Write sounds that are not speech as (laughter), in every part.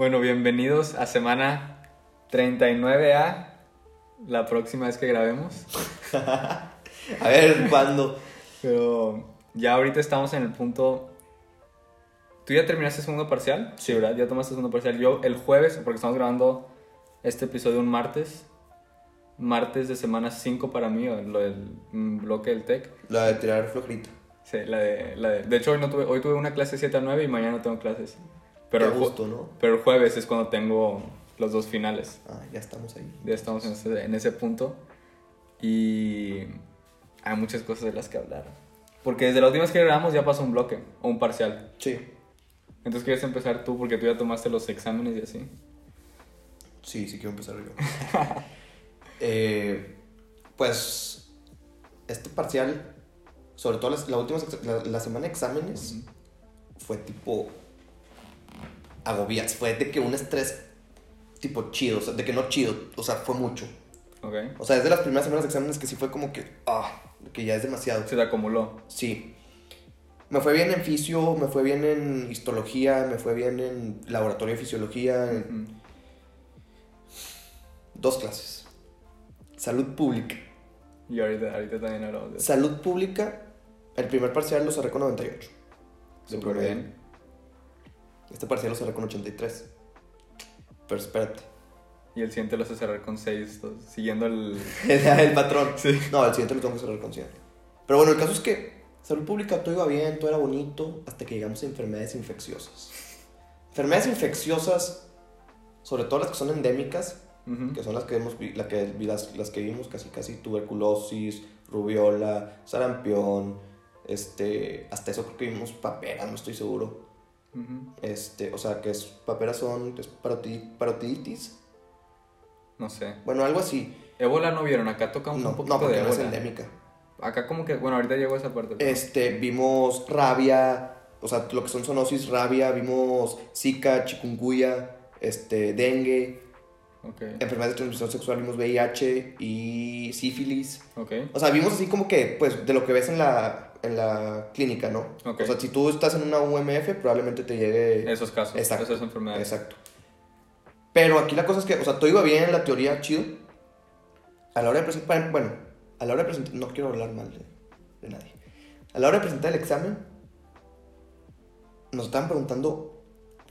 Bueno, bienvenidos a semana 39A, la próxima vez que grabemos. (laughs) A ver, ¿cuándo? Pero ya ahorita estamos en el punto... ¿Tú ya terminaste segundo parcial? Sí, ¿verdad? Ya tomaste segundo parcial. Yo el jueves, porque estamos grabando este episodio un martes. Martes de semana 5 para mí, lo del mm, bloque del TEC. La de tirar flojerita. Sí, la de, la de... De hecho, hoy, no tuve, hoy tuve una clase 7 a 9 y mañana no tengo clases. Pero, el gusto, ¿no? pero el jueves es cuando tengo los dos finales. Ah, ya estamos ahí. Ya estamos en ese, en ese punto. Y hay muchas cosas de las que hablar. Porque desde la última vez que grabamos ya pasó un bloque o un parcial. Sí. Entonces quieres empezar tú porque tú ya tomaste los exámenes y así. Sí, sí quiero empezar yo. (laughs) Eh, pues, este parcial, sobre todo las- la, última, la, la semana de exámenes, fue tipo agobias. Fue de que un estrés tipo chido, o sea, de que no chido, o sea, fue mucho. ¿Ok? O sea, es de las primeras semanas de exámenes que sí fue como que, ah, que ya es demasiado. Se te acumuló. Sí. Me fue bien en fisio, me fue bien en histología, me fue bien en laboratorio de fisiología, en dos clases. Salud pública. Y ahorita, ahorita también hablamos de eso. Salud pública, el primer parcial lo cerré con 98. De Súper bien. Este parcial lo cerré con 83. Pero espérate. Y el siguiente lo hace cerrar con 6, siguiendo (laughs) el... el patrón. (laughs) Sí. No, el siguiente lo tengo que cerrar con 100. Pero bueno, el caso es que salud pública todo iba bien, todo era bonito, hasta que llegamos a enfermedades infecciosas. Enfermedades infecciosas, sobre todo las que son endémicas, Ujú. que son las que hemos vi- la que, las que vimos casi casi tuberculosis, rubiola, sarampión, este, hasta eso creo que vimos papera, no estoy seguro. Este, o sea, que es paperas son es paroti- parotiditis, No sé. bueno, algo así. Ébola no vieron, acá tocamos No, un poquito no, porque de no es ébola. endémica. Acá como que, bueno, ahorita llegó a esa parte. pero- Este, vimos rabia, o sea, lo que son zoonosis, rabia, vimos zika, chikungunya, este, dengue, Ok, enfermedades de transmisión sexual, vimos VIH y sífilis. ok. O sea, vimos así como que, pues, de lo que ves en la, en la clínica, ¿no? Ok. O sea, si tú estás en una UMF, probablemente te llegue... Esos casos, Exacto. esas enfermedades. Exacto. Pero aquí la cosa es que, o sea, todo iba bien en la teoría, chido. A la hora de presentar, bueno, a la hora de presentar, no quiero hablar mal de, de nadie. A la hora de presentar el examen, nos estaban preguntando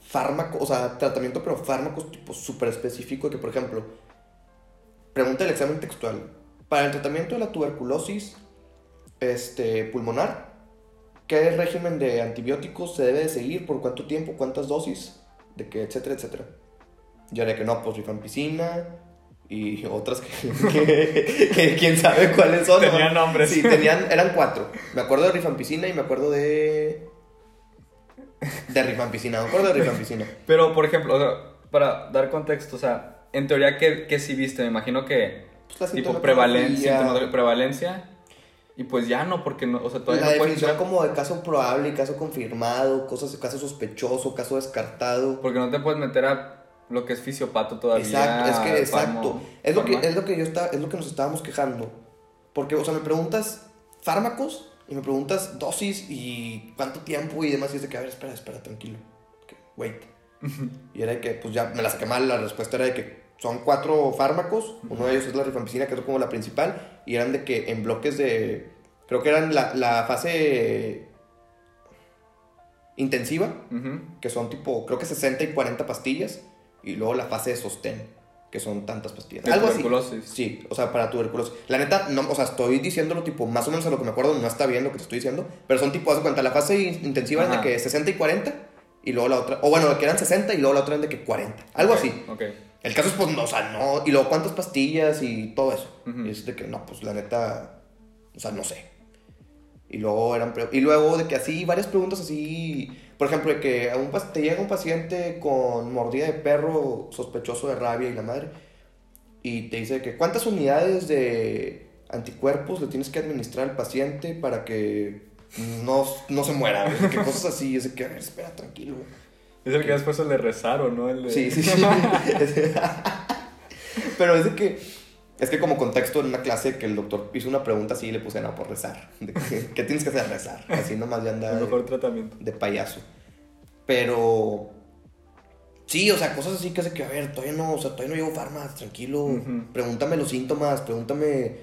fármacos, o sea, tratamiento, pero fármacos tipo súper específico, que por ejemplo, pregunta el examen textual. Para el tratamiento de la tuberculosis este, pulmonar, ¿qué régimen de antibióticos se debe de seguir? ¿Por cuánto tiempo? ¿Cuántas dosis? De que, etcétera, etcétera. Yo haría que no, pues rifampicina y (laughs) otras que, (laughs) que- que quién sabe cuáles son. ¿no? Tenían nombres. Sí, tenían, eran cuatro. Me acuerdo de rifampicina y me acuerdo de... De rifampicina, me acuerdo de rifampicina. Pero, por ejemplo, o sea, para dar contexto, o sea, en teoría, ¿qué, qué sí viste? Me imagino que Pues la tipo prevalencia, prevalencia. Y pues ya no, porque no, o sea, todavía La no puedes definición entrar- como de caso probable, caso confirmado, cosas, caso sospechoso, caso descartado. Porque no te puedes meter a lo que es fisiopato todavía. Exacto, es que exacto. Es lo que, es lo que yo está, es lo que nos estábamos quejando. Porque, o sea, me preguntas fármacos y me preguntas dosis y cuánto tiempo y demás. Y es de que, a ver, espera, espera, tranquilo. Wait. (laughs) y era de que, pues ya me la saqué mal. La respuesta era de que son cuatro fármacos. Uno de ellos es la rifampicina, que es como la principal. Y eran de que en bloques de. Creo que eran la, la fase intensiva, que son tipo, creo que 60 y 40 pastillas. Y luego la fase de sostén, que son tantas pastillas. De Algo así. tuberculosis. Sí, o sea, para tuberculosis. La neta, no, o sea, estoy diciéndolo tipo, más o menos a lo que me acuerdo, no está bien lo que te estoy diciendo, pero son tipo, haz cuenta, la fase in- intensiva es de que 60 y 40, y luego la otra, o bueno, que eran 60 y luego la otra es de que 40, algo así. Ok. El caso es, pues, no, o sea, no, y luego cuántas pastillas y todo eso. Y es de que, no, pues, la neta, o sea, no sé. Y luego eran, y luego de que así, varias preguntas así, por ejemplo, de que a un, te llega un paciente con mordida de perro sospechoso de rabia y la madre, y te dice que cuántas unidades de anticuerpos le tienes que administrar al paciente para que no, no se muera, que cosas así, es de que, a ver, espera, tranquilo. Es el que después el de rezar o no el de... Sí, sí, sí. (laughs) Pero es de que, es que como contexto en una clase que el doctor hizo una pregunta así y le puse, no, por rezar. De que, (laughs) ¿Qué tienes que hacer? Rezar. Así nomás ya anda El de, mejor tratamiento. de payaso. Pero, Sí, o sea, cosas así que hace que, a ver, todavía no, o sea, todavía no llevo farmas, tranquilo. Pregúntame los síntomas, pregúntame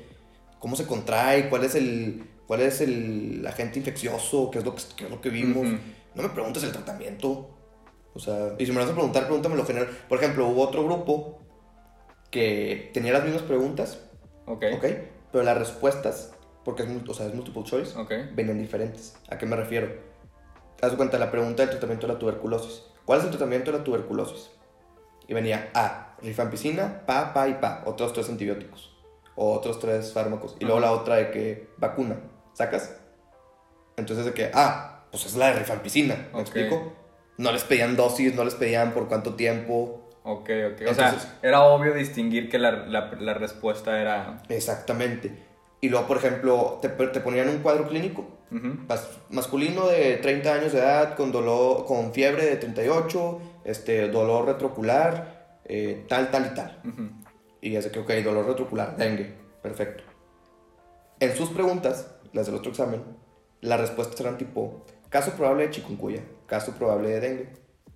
cómo se contrae, cuál es el, cuál es el agente infeccioso, qué es lo que, qué es lo que vimos. No me preguntes el tratamiento. O sea, y si me vas a preguntar, pregúntame lo general. Por ejemplo, hubo otro grupo que tenía las mismas preguntas, Ok. ¿ok? Pero las respuestas, porque es, o sea, es multiple choice, Ok. venían diferentes. ¿A qué me refiero? Haz de cuenta la pregunta del tratamiento de la tuberculosis. ¿Cuál es el tratamiento de la tuberculosis? Y venía A, rifampicina, pa, pa y pa, otros tres antibióticos, o otros tres fármacos. Y luego Ajá. la otra de que vacuna, ¿sacas? Entonces de que, ah, pues es la de rifampicina, ¿me Ok. explico? No les pedían dosis, no les pedían por cuánto tiempo. Ok, ok. O sea, era obvio distinguir que la, la, la respuesta era. Exactamente. Y luego, por ejemplo, te, te ponían un cuadro clínico masculino de 30 años de edad con dolor con fiebre de 38 este dolor retrocular eh, tal tal y tal y ya sé que ok dolor retrocular dengue perfecto en sus preguntas las del otro examen las respuestas eran tipo caso probable de chikungunya caso probable de dengue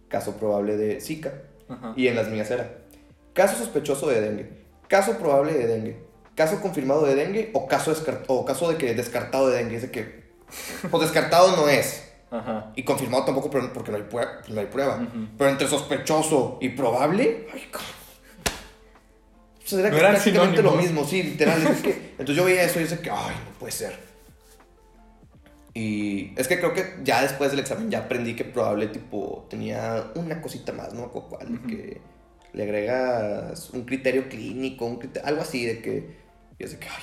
caso probable de zika Ajá. y en las mías era caso sospechoso de dengue caso probable de dengue caso confirmado de dengue o caso o caso de que descartado de dengue es de que pues descartado no es Ajá. y confirmado tampoco porque no hay, pue- no hay prueba. Ujú. Pero entre sospechoso y probable, ay, co- pues era No prácticamente lo mismo, sí, literal. es que- entonces yo veía eso y decía que, ay, no puede ser. Y es que creo que ya después del examen ya aprendí que probable, tipo, tenía una cosita más, no cuál, de Ujú. que le agregas un criterio clínico, un criterio, algo así, de que, y es de que, ay.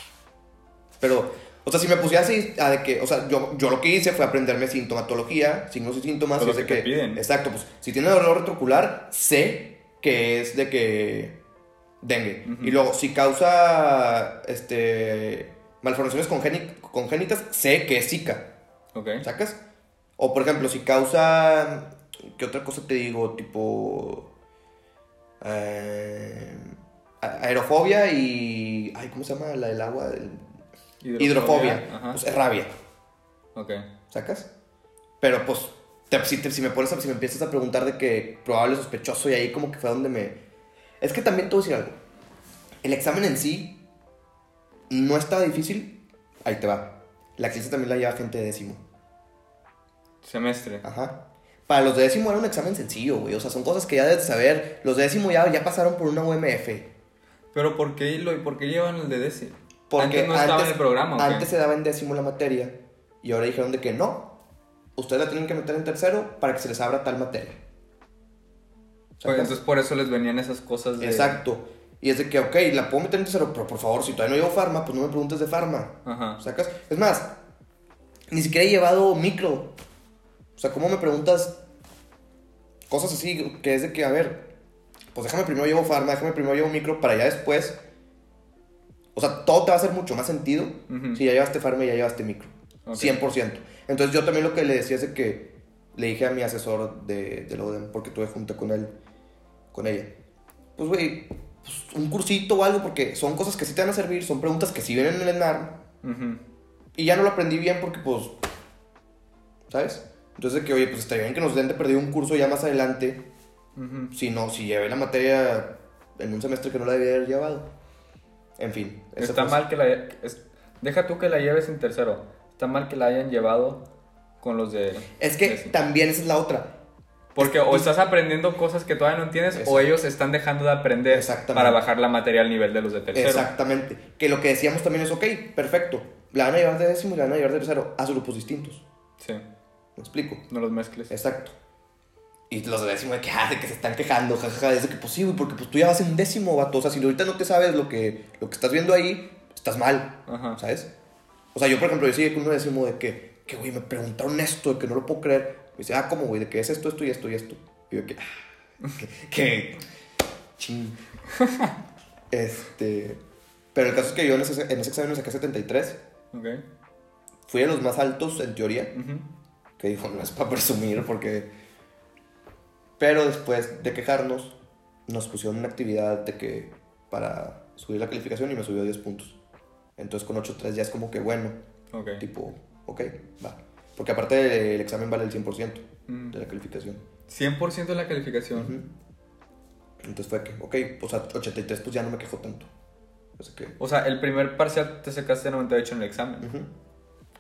Pero, o sea, si me pusiera así, a de que, o sea, yo, yo lo que hice fue aprenderme sintomatología, signos y síntomas. Todo y es de que te piden. Exacto, pues si tiene dolor retrocular, sé que es de que dengue. Y luego, si causa este malformaciones congéni- congénitas, sé que es Zika. Ok. ¿Sacas? O por ejemplo, si causa. ¿Qué otra cosa te digo? Tipo. eh, aerofobia y. Ay, ¿cómo se llama la del agua? El- hidrofobia. Ajá. Pues es rabia. Ok. ¿Sacas? Pero pues, te- si, te- si me pones a- si me empiezas a preguntar de que probable sospechoso y ahí como que fue donde me... Es que también te voy a decir algo. El examen en sí no estaba difícil. Ahí te va. La clase también la lleva gente de décimo. Semestre. Ajá. Para los de décimo era un examen sencillo, güey. O sea, son cosas que ya debes saber. Los de décimo ya, ya pasaron por una UMF. Pero ¿por qué, lo, ¿por qué llevan el de DC? Porque antes no estaba en el programa. Antes se daba en décimo la materia. Y ahora dijeron de que no. Ustedes la tienen que meter en tercero para que se les abra tal materia. Pues, entonces por eso les venían esas cosas de. Exacto. Y es de que, ok, la puedo meter en tercero, pero por favor, si todavía no llevo farma, pues no me preguntes de farma. Ajá. ¿Sacas? Es más, ni siquiera he llevado micro. O sea, ¿cómo me preguntas cosas así? Que es de que, a ver, pues déjame primero llevo farma, déjame primero llevo micro para ya después. O sea, todo te va a hacer mucho más sentido si ya llevaste farma y ya llevaste micro. Ok. 100%. Entonces yo también lo que le decía es de que le dije a mi asesor de, de la UDEM, porque tuve junta con él, con ella. Pues, güey, pues, un cursito o algo, porque son cosas que sí te van a servir, son preguntas que sí vienen en el ENARM, y ya no lo aprendí bien porque, pues, ¿sabes? Entonces, que, oye, pues estaría bien que nos den de perdido un curso ya más adelante, si no, si llevé la materia en un semestre que no la debía haber llevado. En fin. Está fue- mal que la. es- deja tú que la lleves en tercero. Está mal que la hayan llevado con los de. Es que también esa es la otra. Porque o estás aprendiendo cosas que todavía no entiendes o ellos están dejando de aprender para bajar la materia al nivel de los de tercero. Exactamente. Que lo que decíamos también es, ok, perfecto. La van a llevar de décimo y la van a llevar de tercero. Haz grupos distintos. Sí, ¿Me explico? no los mezcles. Exacto. Y los de décimo de que, ah, de que se están quejando, jajaja, es de que pues sí, güey, porque pues tú ya vas en décimo, vato. O sea, si ahorita no te sabes lo que, lo que estás viendo ahí, estás mal, Ajá. ¿sabes? O sea, yo, por ejemplo, yo sigue con uno décimo de que, que, güey, me preguntaron esto, de que no lo puedo creer. Me dice, ah, ¿cómo, güey? De que es esto, esto y esto y esto. Y yo, que, ah, (laughs) que, ching. (laughs) Este, pero el caso es que yo en ese, en ese examen me saqué 73. Ok. Fui de los más altos, en teoría. Que dijo, no es para presumir, porque... Pero después de quejarnos, nos pusieron una actividad de que para subir la calificación y me subió 10 puntos. Entonces con 8.3 ya es como que bueno, Ok. tipo, ok, va. Porque aparte el examen vale el 100% Mm. de la calificación. 100% de la calificación. Ujú. Entonces fue que, ok, pues a 83 pues ya no me quejo tanto. Así que... O sea, el primer parcial te sacaste 98 en el examen. ujú.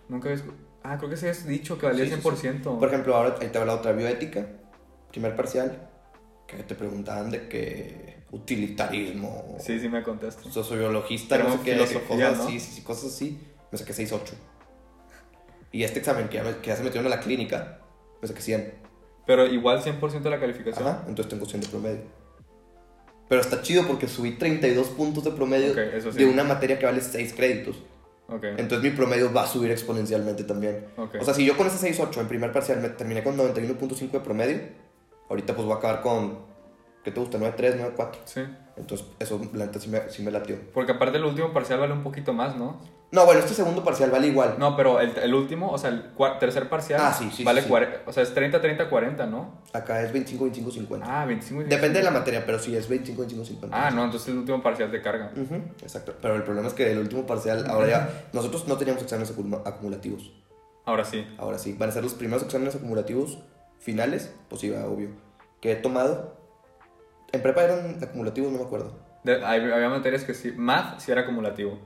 Nunca habías... Ah, creo que se habías dicho que valía Sí, sí, 100%. Por ejemplo, ahora ahí te habla otra bioética, primer parcial, que te preguntaban de que utilitarismo, Sí, sí me contaste. sociobiologista, Pero no sé qué, cosas ¿no? sí, sí, cosas así, me saqué 6.8. Y este examen que ya, me- que ya se metieron a la clínica, me saqué 100. Pero igual 100% de la calificación. Ajá, entonces tengo 100 de promedio. Pero está chido porque subí 32 puntos de promedio Ok, eso sí. de una materia que vale 6 créditos. Ok. Entonces mi promedio va a subir exponencialmente también. Ok. O sea, si yo con ese 6.8 en primer parcial me terminé con 91.5 de promedio, ahorita pues voy a acabar con, ¿qué te gusta? 9.3, 9.4. Sí. Entonces eso la neta sí me, sí me latió. Porque aparte el último parcial vale un poquito más, ¿no? No, bueno, este segundo parcial vale igual. No, pero el, el último, o sea, el tercer parcial Ah, sí, sí, vale sí, sí. 40, o sea, es 30, 30, 40, ¿no? Acá es 25, 25, 50. Ah, 25. Depende de la materia, pero sí es 25, 25, 50. Ah, no, entonces el último parcial te carga. Ujú, exacto. Pero el problema es que el último parcial, ahora ya, nosotros no teníamos exámenes acumula- acumulativos. Ahora sí. Ahora sí, van a ser los primeros exámenes acumulativos finales, pues sí, obvio, que he tomado. En prepa eran acumulativos, no me acuerdo. De- hay- había materias que sí. Math sí era acumulativo.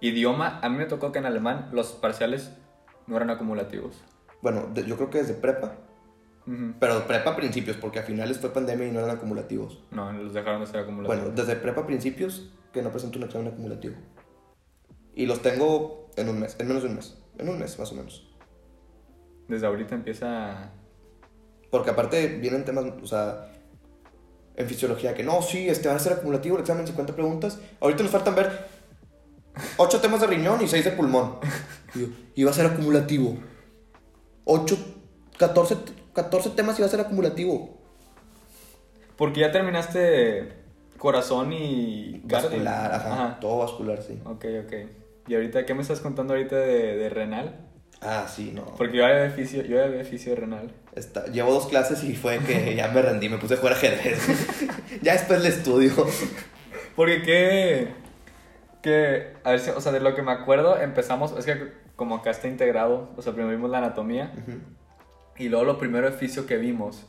Idioma, a mí me tocó que en alemán los parciales no eran acumulativos. Bueno, de- yo creo que desde prepa, Ujú. pero prepa principios, porque a finales fue pandemia y no eran acumulativos. No, los dejaron de ser acumulativos. Bueno, desde prepa principios que no presento un examen acumulativo. Y los tengo en un mes, en menos de un mes. En un mes, más o menos. Desde ahorita empieza. Porque aparte vienen temas, o sea, en fisiología que no, sí, este va a ser acumulativo el examen, 50 preguntas. Ahorita nos faltan ver 8 temas de riñón y 6 de pulmón. Y, va a ser acumulativo. 8, 14, 14 temas y va a ser acumulativo. Porque ya terminaste corazón y. Vascular, ajá, Todo vascular, sí. Ok, ok. ¿Y ahorita qué me estás contando ahorita de, de renal? Ah, sí, no. Porque yo había fisio, yo fisio renal. Está- llevo dos clases y fue que (laughs) ya me rendí, me puse a jugar ajedrez. (laughs) ya después le estudio. Porque qué. Que, a ver si, o sea, de lo que me acuerdo, empezamos, es que como acá está integrado, o sea, primero vimos la anatomía y luego lo primero de fisio que vimos,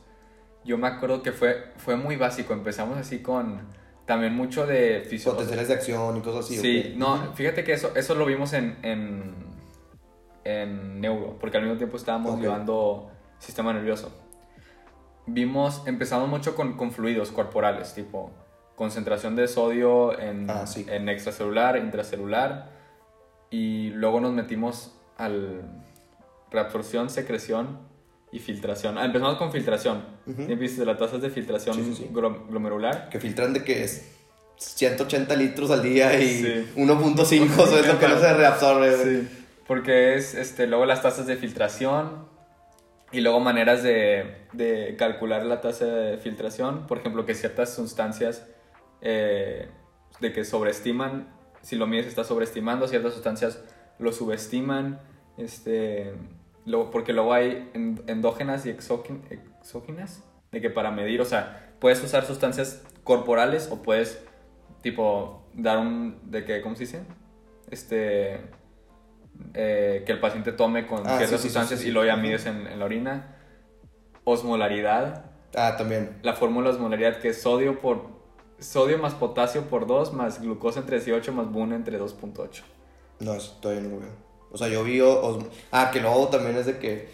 yo me acuerdo que fue, fue muy básico, empezamos así con también mucho de fisio. Potenciales de acción y cosas así. Sí, no, fíjate que eso, eso lo vimos en, en, en neuro, porque al mismo tiempo estábamos Ok. llevando sistema nervioso. Vimos, empezamos mucho con, con fluidos corporales, tipo concentración de sodio en, Ah, sí. en extracelular, intracelular, y luego nos metimos al reabsorción, secreción y filtración. Ah, empezamos con filtración. Ujú. ¿Ya viste las tasas de filtración Sí, sí, sí. glom- glomerular? Que filtran de que es 180 litros al día y Sí. 1.5, eso es lo que no se reabsorbe. Sí, porque es este, luego las tasas de filtración y luego maneras de, de calcular la tasa de filtración. Por ejemplo, que ciertas sustancias eh, de que sobreestiman, si lo mides está sobreestimando, ciertas sustancias lo subestiman. Este, luego, porque luego hay en- endógenas y exógenas, de que para medir, o sea, puedes usar sustancias corporales o puedes, tipo, dar un, de que, ¿cómo se dice? Este, eh, que el paciente tome con Ah, ciertas sí, sustancias sí, sí. y luego ya mides en, en la orina. Osmolaridad, Ah, también. la fórmula osmolaridad que es sodio por sodio más potasio por 2 más glucosa entre 18 más buna entre 2.8. No, eso todavía no lo veo. O sea, yo vi... os- Ah, que luego también es de que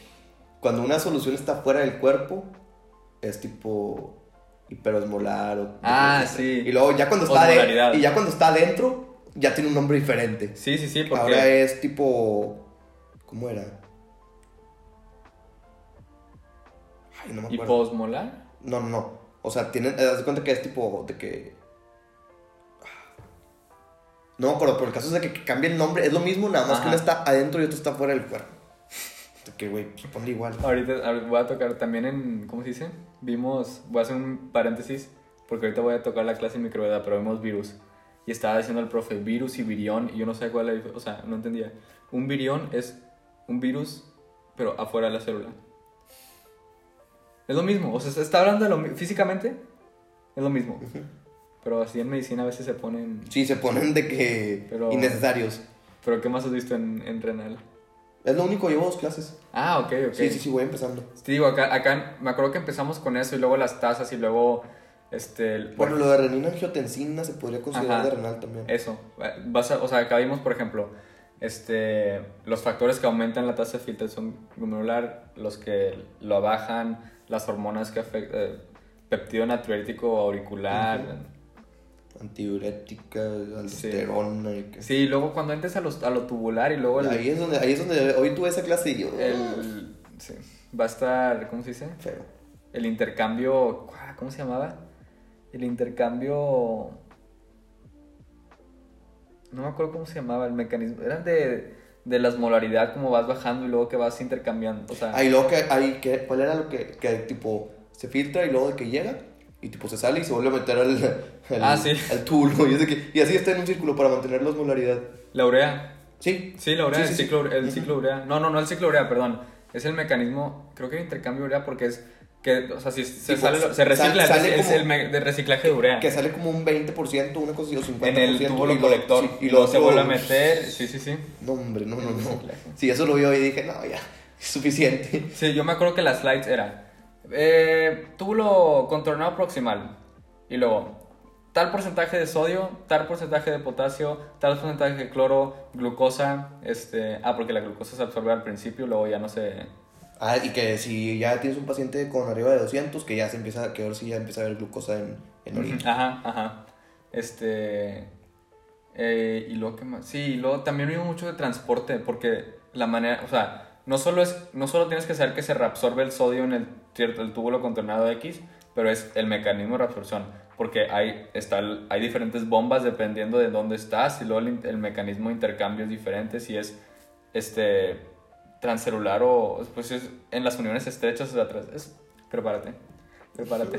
cuando una solución está fuera del cuerpo, es tipo hiperosmolar o... Ah, sí. Y luego ya cuando está de, y ya cuando está adentro, ya tiene un nombre diferente. Sí, sí, sí, porque Ahora es tipo... ¿Cómo era? Ay, no me acuerdo. hiposmolar. No, no, no. O sea, tienen. Haz de cuenta que es tipo de que. No me acuerdo, pero el caso es de que cambia el nombre. Es lo mismo, nada más que uno está adentro y otro está fuera del cuerpo. Que, güey, pues ponle igual. Ahorita voy a tocar también en, ¿cómo se dice? Vimos, voy a hacer un paréntesis, porque ahorita voy a tocar la clase de microbiología, pero vimos virus. Y estaba diciendo el profe, virus y virión, y yo no sé cuál es o sea, no entendía. Un virión es un virus, pero afuera de la célula. Es lo mismo, o sea, se está hablando de lo físicamente, es lo mismo. Pero así en medicina a veces se ponen... Sí, se ponen de que. Pero- innecesarios. ¿Pero qué más has visto en, en renal? Es lo único, llevo dos clases. Ah, ok, ok. Sí, sí, sí, voy empezando. Te digo, acá, acá me acuerdo que empezamos con eso y luego las tasas y luego Este, el- Bueno, lo de renina angiotensina se podría considerar Ajá. de renal también. Eso. eh, Vas a- o sea, acá vimos, por ejemplo, este, los factores que aumentan la tasa de filtración glomerular, los que lo bajan, las hormonas que afectan, peptido natriurético auricular. Antidiurética, aldosterona. y que- Sí, y luego cuando entres a, los, a lo tubular y luego el, Ahí es donde, ahí es donde hoy tuve esa clase y yo. el- sí, va a estar, ¿cómo se dice? Feo. El intercambio, ¿cómo se llamaba? El intercambio... No me acuerdo cómo se llamaba el mecanismo. Eran de, de las molaridad, como vas bajando y luego que vas intercambiando. O sea, Ahí luego que, ahí, que, ¿cuál era lo que, que tipo se filtra y luego de que llega y tipo se sale y se vuelve a meter al, al, Ah, sí. al túbulo y, que- y así está en un círculo para mantener la osmolaridad. la urea. Sí, Sí, la urea, Sí, el, sí, sí. ciclo, el Ujú. ciclo urea. No, no, no el ciclo urea, perdón. Es el mecanismo, creo que el intercambio urea porque es que, o sea, si se, Tipo, sale, se recicla, sale es como- el reciclaje de urea. que sale como un 20%, una cosa así, o 50%. en el y lo- colector. sí, y luego se vuelve a meter. Sí, sí, sí. No, hombre, no, no, no. Sí, eso lo vi hoy y dije, no, ya, es suficiente. Sí, yo me acuerdo que las slides era eh, túbulo contornado proximal y luego tal porcentaje de sodio, tal porcentaje de potasio, tal porcentaje de cloro, glucosa, este, ah, porque la glucosa se absorbe al principio, luego ya no se Ah, y que si ya tienes un paciente con arriba de 200, que ya se empieza, que ahora sí ya empieza a haber glucosa en, en orina. Ajá, ajá. Este eh, y luego qué más? Sí, y luego también vimos mucho de transporte porque la manera, o sea, no solo es no solo tienes que saber que se reabsorbe el sodio en el, el túbulo contornado X, pero es el mecanismo de reabsorción, porque hay, está hay diferentes bombas dependiendo de dónde estás y luego el mecanismo de intercambio es diferente, si es este, transcelular o pues es en las uniones estrechas o de atrás. Es, prepárate, prepárate,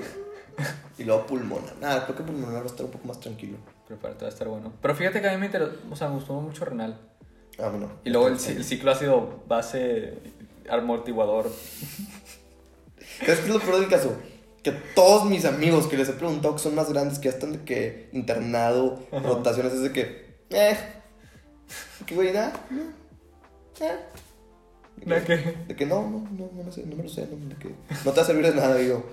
(laughs) Y luego pulmonar. Nada, creo que pulmonar va a estar un poco más tranquilo. prepárate, va a estar bueno. Pero fíjate que a mí me interesó, o sea, me gustó mucho renal. Ah, bueno. Y luego el, el ciclo ácido base amortiguador. ¿Sabes qué es lo peor del caso? Que todos mis amigos que les he preguntado que son más grandes, que ya están de que internado, Ajá. rotaciones, es de que, eh, que güey, nada, eh. ¿De qué? De que no, no, no, no, me sé, no me lo sé, no, de que no te va a servir de nada, digo.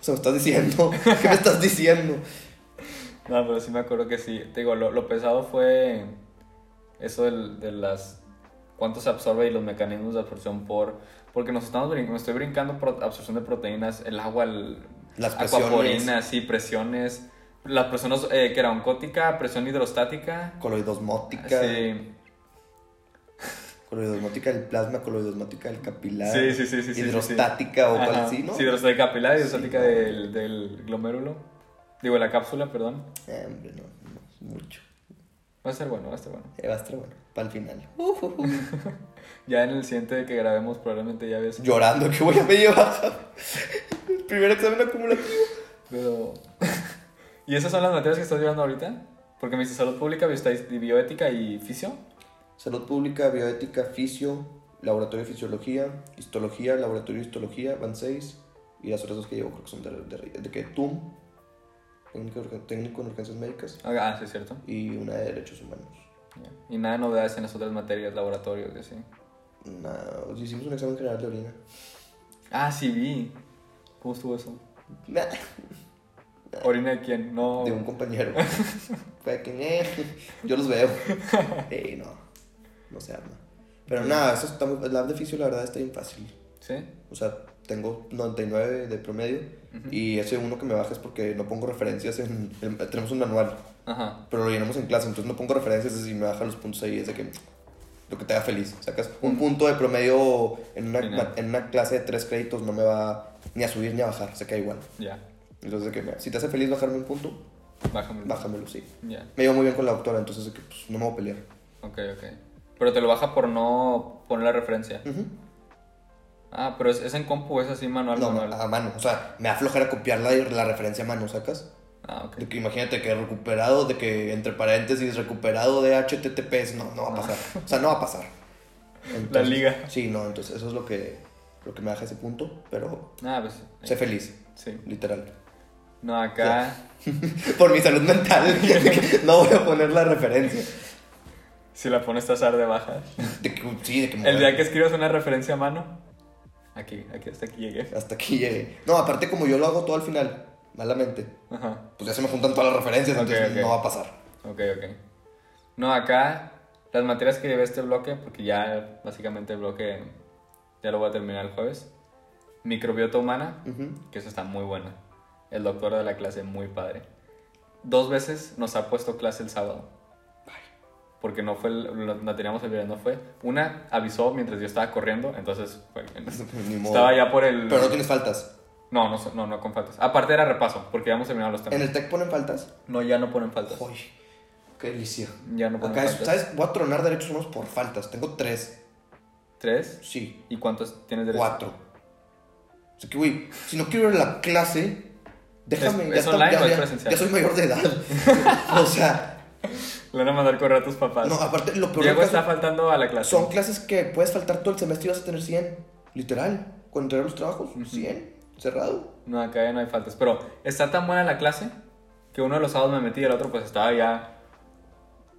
O sea, me estás diciendo, (laughs) ¿qué me estás diciendo? No, pero sí me acuerdo que sí. Te digo, lo, lo pesado fue eso del- de las... cuánto se absorbe y los mecanismos de absorción por... Porque nos estamos brincando, me estoy brincando por absorción de proteínas, el agua, el, Las presiones. sí, presiones. La presión eh, que era oncótica, presión hidrostática. Coloidosmótica, Sí, coloidosmótica del plasma, coloidosmótica del capilar, sí, sí, sí, sí, sí, sí, hidrostática o cual sí, ¿no? Sí, hidrostática capilar, hidrostática Sí, no. del, del glomérulo. Digo, la cápsula, perdón. Eh, hombre, no, no, mucho. Va a ser bueno, va a estar bueno. Eh, va a estar bueno, para el final. (laughs) Ya en el siguiente que grabemos probablemente ya ves. Llorando que voy a medio baja. (laughs) Primer examen acumulativo. Pero... (laughs) ¿Y esas son las materias que estás llevando ahorita? Porque me dice salud pública, bioética y fisio. Salud pública, bioética, fisio, laboratorio de fisiología, histología, laboratorio de histología, van seis. Y las otras dos que llevo creo que son de, de, de, que TUM, técnico, técnico en urgencias médicas, Ah, sí, es cierto. y una de derechos humanos. Ya. Y nada de novedades en las otras materias, laboratorios y así. Nada, hicimos un examen general de orina. Ah, sí, vi. ¿Cómo estuvo eso? Nah, (laughs) ¿Orina de quién? No. De un compañero. (laughs) Eh, yo los veo. (laughs) Ey, no, no se arma. Pero nada, eso está el lab de fisio la verdad está bien fácil. ¿Sí? O sea, tengo 99 de promedio Ujú. y ese uno que me baja es porque no pongo referencias en... en- tenemos un manual, Ajá. pero lo llenamos en clase, entonces no pongo referencias y me bajan los puntos ahí, es de que lo que te haga feliz. Sacas un punto de promedio en una, en una clase de tres créditos no me va ni a subir ni a bajar, se queda igual. Ya. Entonces, de que si te hace feliz bajarme un punto, Bájame. bájamelo, sí. Ya. Me llevo muy bien con la doctora, entonces de que pues, no me voy a pelear. Ok, ok. Pero te lo baja por no poner la referencia. Ah, pero es, es en compu, es así manual, No, manual. a mano, o sea, me da flojera copiar la, la referencia a mano, ¿sacas? Ah, ok. De que imagínate que recuperado, de que entre paréntesis, recuperado de HTTPS, no, no va a pasar. O sea, no va a pasar. (laughs) La liga. Sí, no, entonces eso es lo que, lo que me baja ese punto, pero Ah, pues. sé feliz, Sí. literal. No, acá. (laughs) Por mi salud mental, (laughs) no voy a poner la referencia. Si la pones tasar de baja. De que, sí, de que me El día que escribas una referencia a mano. Aquí, aquí, hasta aquí llegué. Hasta aquí llegué. No, aparte como yo lo hago todo al final. malamente, Ajá. pues ya se me juntan todas las referencias, Ok, entonces no va a pasar. Ok, ok. No, acá las materias que llevé este bloque, porque ya básicamente el bloque ya lo voy a terminar el jueves. Microbiota humana, que eso está muy buena. El doctor de la clase, muy padre. Dos veces nos ha puesto clase el sábado. Porque no fue, el- la teníamos el viernes, no fue. Una avisó mientras yo estaba corriendo, entonces fue- (laughs) estaba ya por el... Pero no tienes faltas. No, no, no, no con faltas. Aparte era repaso, porque ya hemos terminado los temas. ¿En el TEC ponen faltas? No, ya no ponen faltas. Uy, qué delicia. Ya no ponen Acá, es- faltas. ¿sabes? Voy a tronar derechos humanos por faltas. Tengo tres. ¿Tres? Sí, ¿Y cuántos tienes derecho? cuatro. O sea que, güey, si no quiero ir a la clase, déjame. ¿Es- ya es online ya, o es ya- presencial? ya soy mayor de edad. (laughs) o sea, Le van a mandar correo a tus papás. no, aparte, lo peor Diego caso está faltando a la clase. son clases que puedes faltar todo el semestre y vas a tener 100. Literal. Cuando entregar los trabajos, 100. Cerrado. No, acá ya no hay faltas. Pero está tan buena la clase que uno de los sábados me metí y el otro pues estaba ya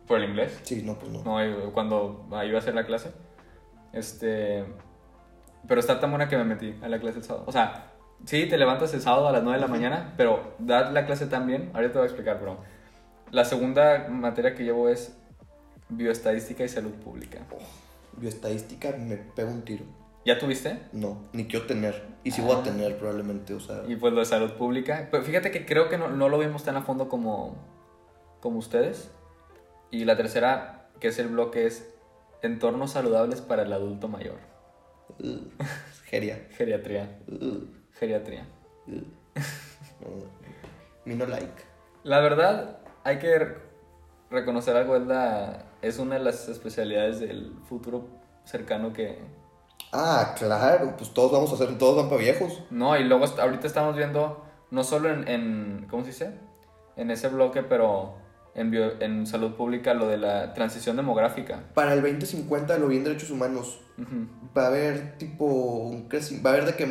por el inglés. Sí, no, pues no. No, y cuando iba a hacer la clase. Este. Pero está tan buena que me metí a la clase el sábado. O sea, sí, te levantas el sábado a las 9 de la mañana, pero dar la clase tan bien. Ahorita te voy a explicar, pero. La segunda materia que llevo es bioestadística y salud pública. Bioestadística me pego un tiro. ¿Ya tuviste? No, ni quiero tener. Y si voy Ah. a tener probablemente, o sea. Y pues lo de salud pública. Pero fíjate que creo que no, no lo vimos tan a fondo como, como ustedes. Y la tercera, que es el bloque, es entornos saludables para el adulto mayor. uh, geria. Geriatría. Uh, (laughs) Geriatría. uh. No like. La verdad, hay que re- reconocer algo. Es, la, es una de las especialidades del futuro cercano que... Ah, claro, pues todos vamos a hacer, todos van para viejos. No, y luego ahorita estamos viendo, no solo en, en ¿cómo se dice? En ese bloque, pero en, bio- en salud pública, lo de la transición demográfica. Para el 2050, lo vi en derechos humanos, va a haber tipo un crecimiento, va a haber de que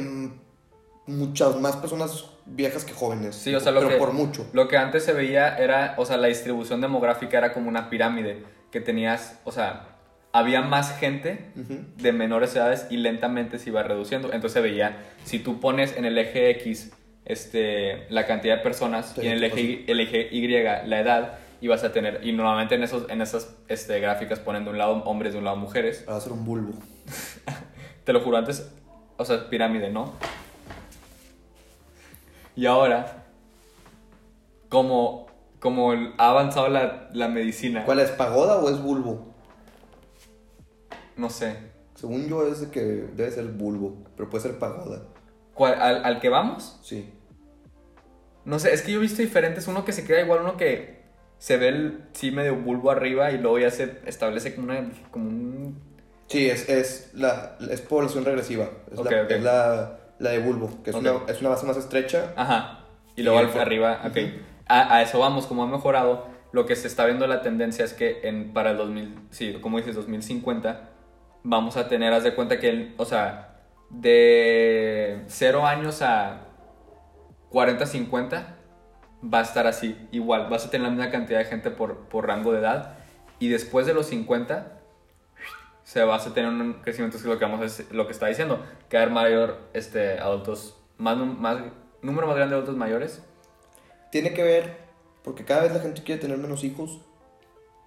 muchas más personas viejas que jóvenes. Sí, o sea, lo pero que, por mucho. lo que antes se veía era, o sea, la distribución demográfica era como una pirámide, que tenías, o sea, había más gente de menores edades y lentamente se iba reduciendo. Entonces se veía, si tú pones en el eje X este, la cantidad de personas y en el eje, Y- el eje Y la edad, ibas a tener, y normalmente en, esos, en esas este, gráficas ponen de un lado hombres, de un lado mujeres. Va a ser un bulbo. (laughs) Te lo juro, antes, o sea, pirámide, ¿no? Y ahora, como, como ha avanzado la, la medicina, ¿Cuál es, pagoda o es bulbo? no sé, Según yo es de que debe ser bulbo, pero puede ser pagoda. ¿cuál- al, al que vamos? Sí. No sé, es que yo he visto diferentes, uno que se queda igual, uno que se ve el sí medio bulbo arriba y luego ya se establece como, una, como un... Sí, es, es, la, es población regresiva. Es, la, es la, la de bulbo, que es, Ok. una, es una base más estrecha. Ajá. Y Y luego al- fo- arriba, ok. A, a eso vamos, como ha mejorado, lo que se está viendo la tendencia es que en, para el 2000, sí, como dices, 2050, vamos a tener, haz de cuenta que, el- o sea, de 0 años a 40, 50, va a estar así, igual, vas a tener la misma cantidad de gente por, por rango de edad, y después de los 50, se va a tener un crecimiento, es lo que, vamos a decir- lo que está diciendo, que haber mayor, este, adultos, más, más, número más grande de adultos mayores, Tiene que ver, porque cada vez la gente quiere tener menos hijos.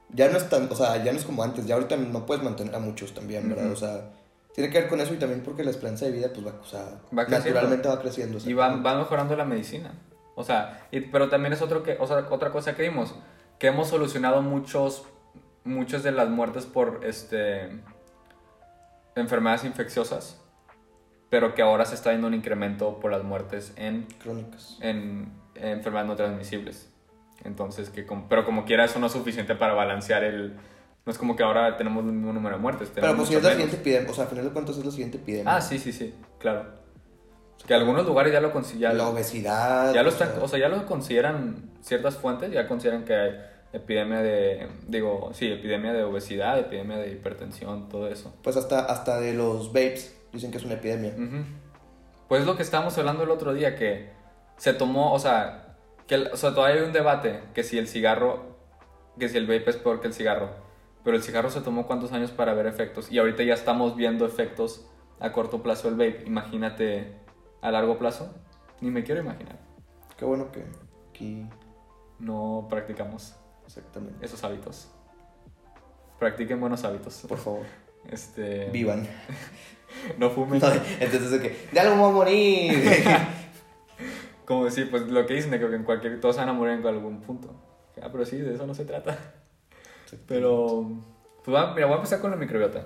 Ya no es tan, o sea, ya no es como antes, ya ahorita no puedes mantener a muchos también, ¿verdad? Ujú. O sea, tiene que ver con eso y también porque la esperanza de vida, pues va, o sea, Va naturalmente va creciendo. Y va, va mejorando la medicina. O sea, y- pero también es otro que, o sea, otra cosa que vimos, que hemos solucionado muchos, muchas de las muertes por este, enfermedades infecciosas, pero que ahora se está viendo un incremento por las muertes en, Crónicas. en, en enfermedades no transmisibles. Entonces, que como- pero como quiera, eso no es suficiente para balancear el... No es como que ahora tenemos el mismo número de muertes. Pero pues si es la menos. siguiente epidemia, o sea, a final de cuentas es la siguiente epidemia. Ah, sí, sí, sí, claro. Que algunos lugares ya lo consideran. La obesidad. Ya lo están, o sea, ya lo consideran ciertas fuentes, ya consideran que hay epidemia de, digo, sí, epidemia de obesidad, epidemia de hipertensión, todo eso. Pues hasta, hasta de los vapes dicen que es una epidemia. Ujú. Pues lo que estábamos hablando el otro día, que se tomó, o sea, que, el- o sea, todavía hay un debate, que si el cigarro, que si el vape es peor que el cigarro, pero el cigarro se tomó cuántos años para ver efectos, y ahorita ya estamos viendo efectos a corto plazo del vape, imagínate a largo plazo, ni me quiero imaginar. Qué bueno que aquí. no practicamos Exactamente. esos hábitos. Practiquen buenos hábitos. Por favor. Este, Vivan. (laughs) no fumen. Entonces, de que. De algo voy a morir. (laughs) Como decir, pues lo que dicen de que en cualquier todos van a morir en algún punto. Ah, pero sí, de eso no se trata. Pero, pues va- mira, voy a empezar con la microbiota.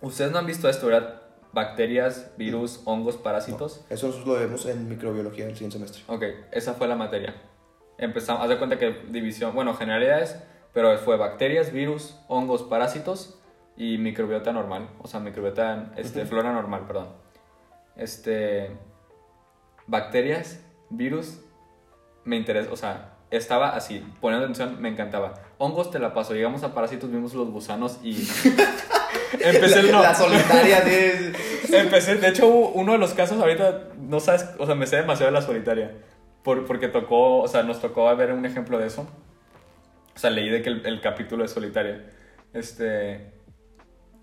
Ustedes no han visto esto, ¿verdad? Bacterias, virus, hongos, parásitos. Eso nosotros lo vemos en microbiología del siguiente semestre. Ok, esa fue la materia. Empezamos, haz de cuenta que división, bueno, generalidades, pero fue bacterias, virus, hongos, parásitos y microbiota normal. O sea, microbiota, este, flora normal, perdón. Este, bacterias, virus, me interesa, o sea, estaba así, poniendo atención, me encantaba. Hongos te la paso, llegamos a parásitos, vimos los gusanos y... (laughs) Empecé el no. La solitaria de. Empecé, de hecho, uno de los casos ahorita, no sabes, o sea, me sé demasiado de la solitaria. Por, porque tocó, o sea, nos tocó ver un ejemplo de eso. O sea, leí de que el, el capítulo de solitaria. Este.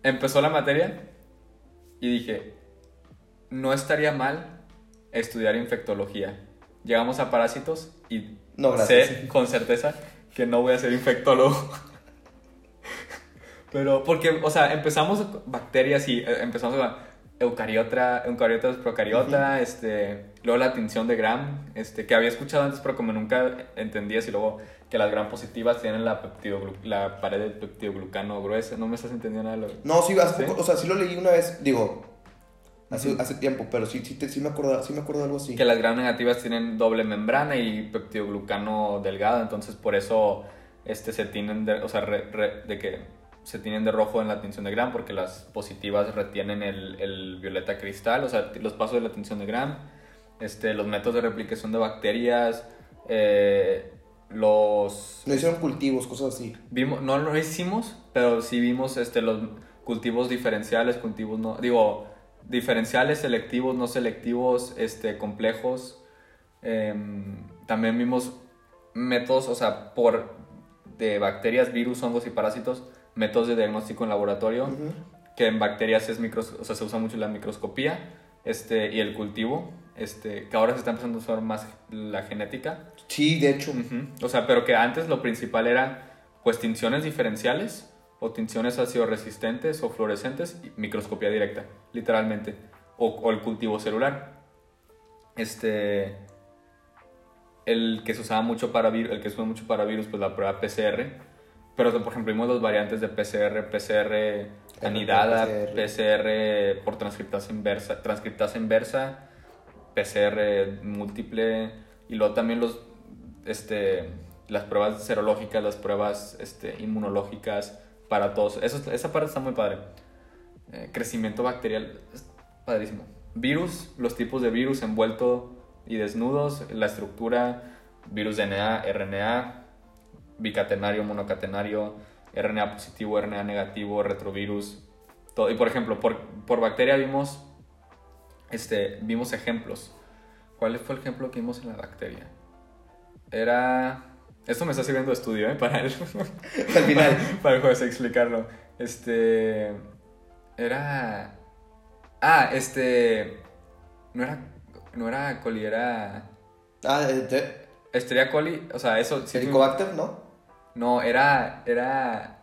Empezó la materia y dije, no estaría mal estudiar infectología. Llegamos a parásitos y No, sé con certeza que no voy a ser infectólogo. (laughs) Pero, porque, o sea, empezamos bacterias y eh, empezamos con eucariota, eucariotas, procariota, este, luego la tinción de Gram, este, que había escuchado antes, pero como nunca entendías, y luego que las Gram positivas tienen la, la pared de peptidoglucano gruesa. No me estás entendiendo nada de lo No, sí, hace o sea, sí lo leí una vez, digo, hace, hace tiempo, pero sí, sí, te- sí me acuerdo, sí me acuerdo de algo así. Que las gram negativas tienen doble membrana y peptidoglucano delgado, entonces por eso este, se tienen de, o sea, re- re- de que se tienen de rojo en la tinción de gram, porque las positivas retienen el, el violeta cristal, o sea, los pasos de la tinción de gram, este, los métodos de replicación de bacterias, eh, los... No hicieron cultivos, cosas así. Vimos, no lo hicimos, pero sí vimos este, los cultivos diferenciales, cultivos no, digo, diferenciales, selectivos, no selectivos, este, complejos. Em, también vimos métodos, o sea, por de bacterias, virus, hongos y parásitos, métodos de diagnóstico en laboratorio, Ujú. que en bacterias es micros, o sea, se usa mucho la microscopía este, y el cultivo, este, que ahora se está empezando a usar más la genética. Sí, de hecho. Ujú. O sea, pero que antes lo principal era pues tinciones diferenciales o tinciones ácido resistentes o fluorescentes y microscopía directa, literalmente, o, o el cultivo celular. Este el que se usaba mucho para virus, el que se usa mucho para virus pues la prueba PCR, pero por ejemplo vimos las variantes de PCR, PCR anidada, PCR. PCR por transcriptasa inversa, transcriptasa inversa, PCR múltiple y luego también los este las pruebas serológicas, las pruebas este, inmunológicas para todos. Eso, esa parte está muy padre. Eh, crecimiento bacterial, es padrísimo. Virus, los tipos de virus envuelto y desnudos, la estructura, virus DNA, RNA, bicatenario, monocatenario, RNA positivo, RNA negativo, retrovirus. Todo. Y por ejemplo, por, por bacteria vimos, este, vimos ejemplos. ¿Cuál fue el ejemplo que vimos en la bacteria? Era... Esto me está sirviendo de estudio, ¿eh? (laughs) Para el, Al final. (laughs) para el jueves explicarlo. Este... Era... Ah, este... No era... No era coli, era... Ah, de, Estrella coli, o sea, eso... sí Helicobacter, ¿no? No, era, era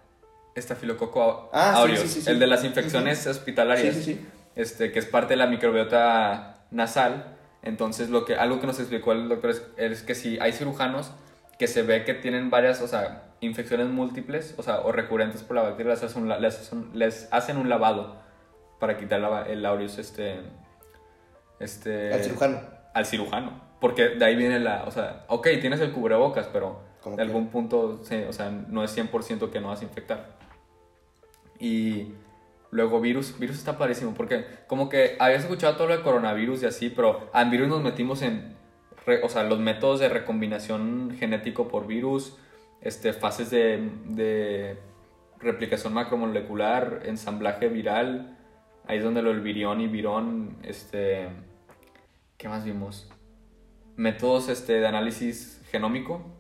estafilococo Ah, aureus, sí, sí, sí. el de las infecciones hospitalarias, sí, sí. este, que es parte de la microbiota nasal. Entonces, lo que, algo que nos explicó el doctor es, es que si hay cirujanos que se ve que tienen varias, o sea, infecciones múltiples, o sea, o recurrentes por la bacteria, les hacen un, les hacen, les hacen un lavado para quitar la- el aureus, este, este, Al cirujano. al cirujano. Porque de ahí viene la, o sea, ok, tienes el cubrebocas, pero Como de que- algún punto, o sea, no es 100% que no vas a infectar. Y luego virus, virus está padrísimo, porque como que habías escuchado todo lo de coronavirus y así, pero en virus nos metimos en, re- o sea, los métodos de recombinación genético por virus, este, fases de, de replicación macromolecular, ensamblaje viral, ahí es donde lo del virión y virón, este, ¿qué más vimos? Métodos este, de análisis genómico.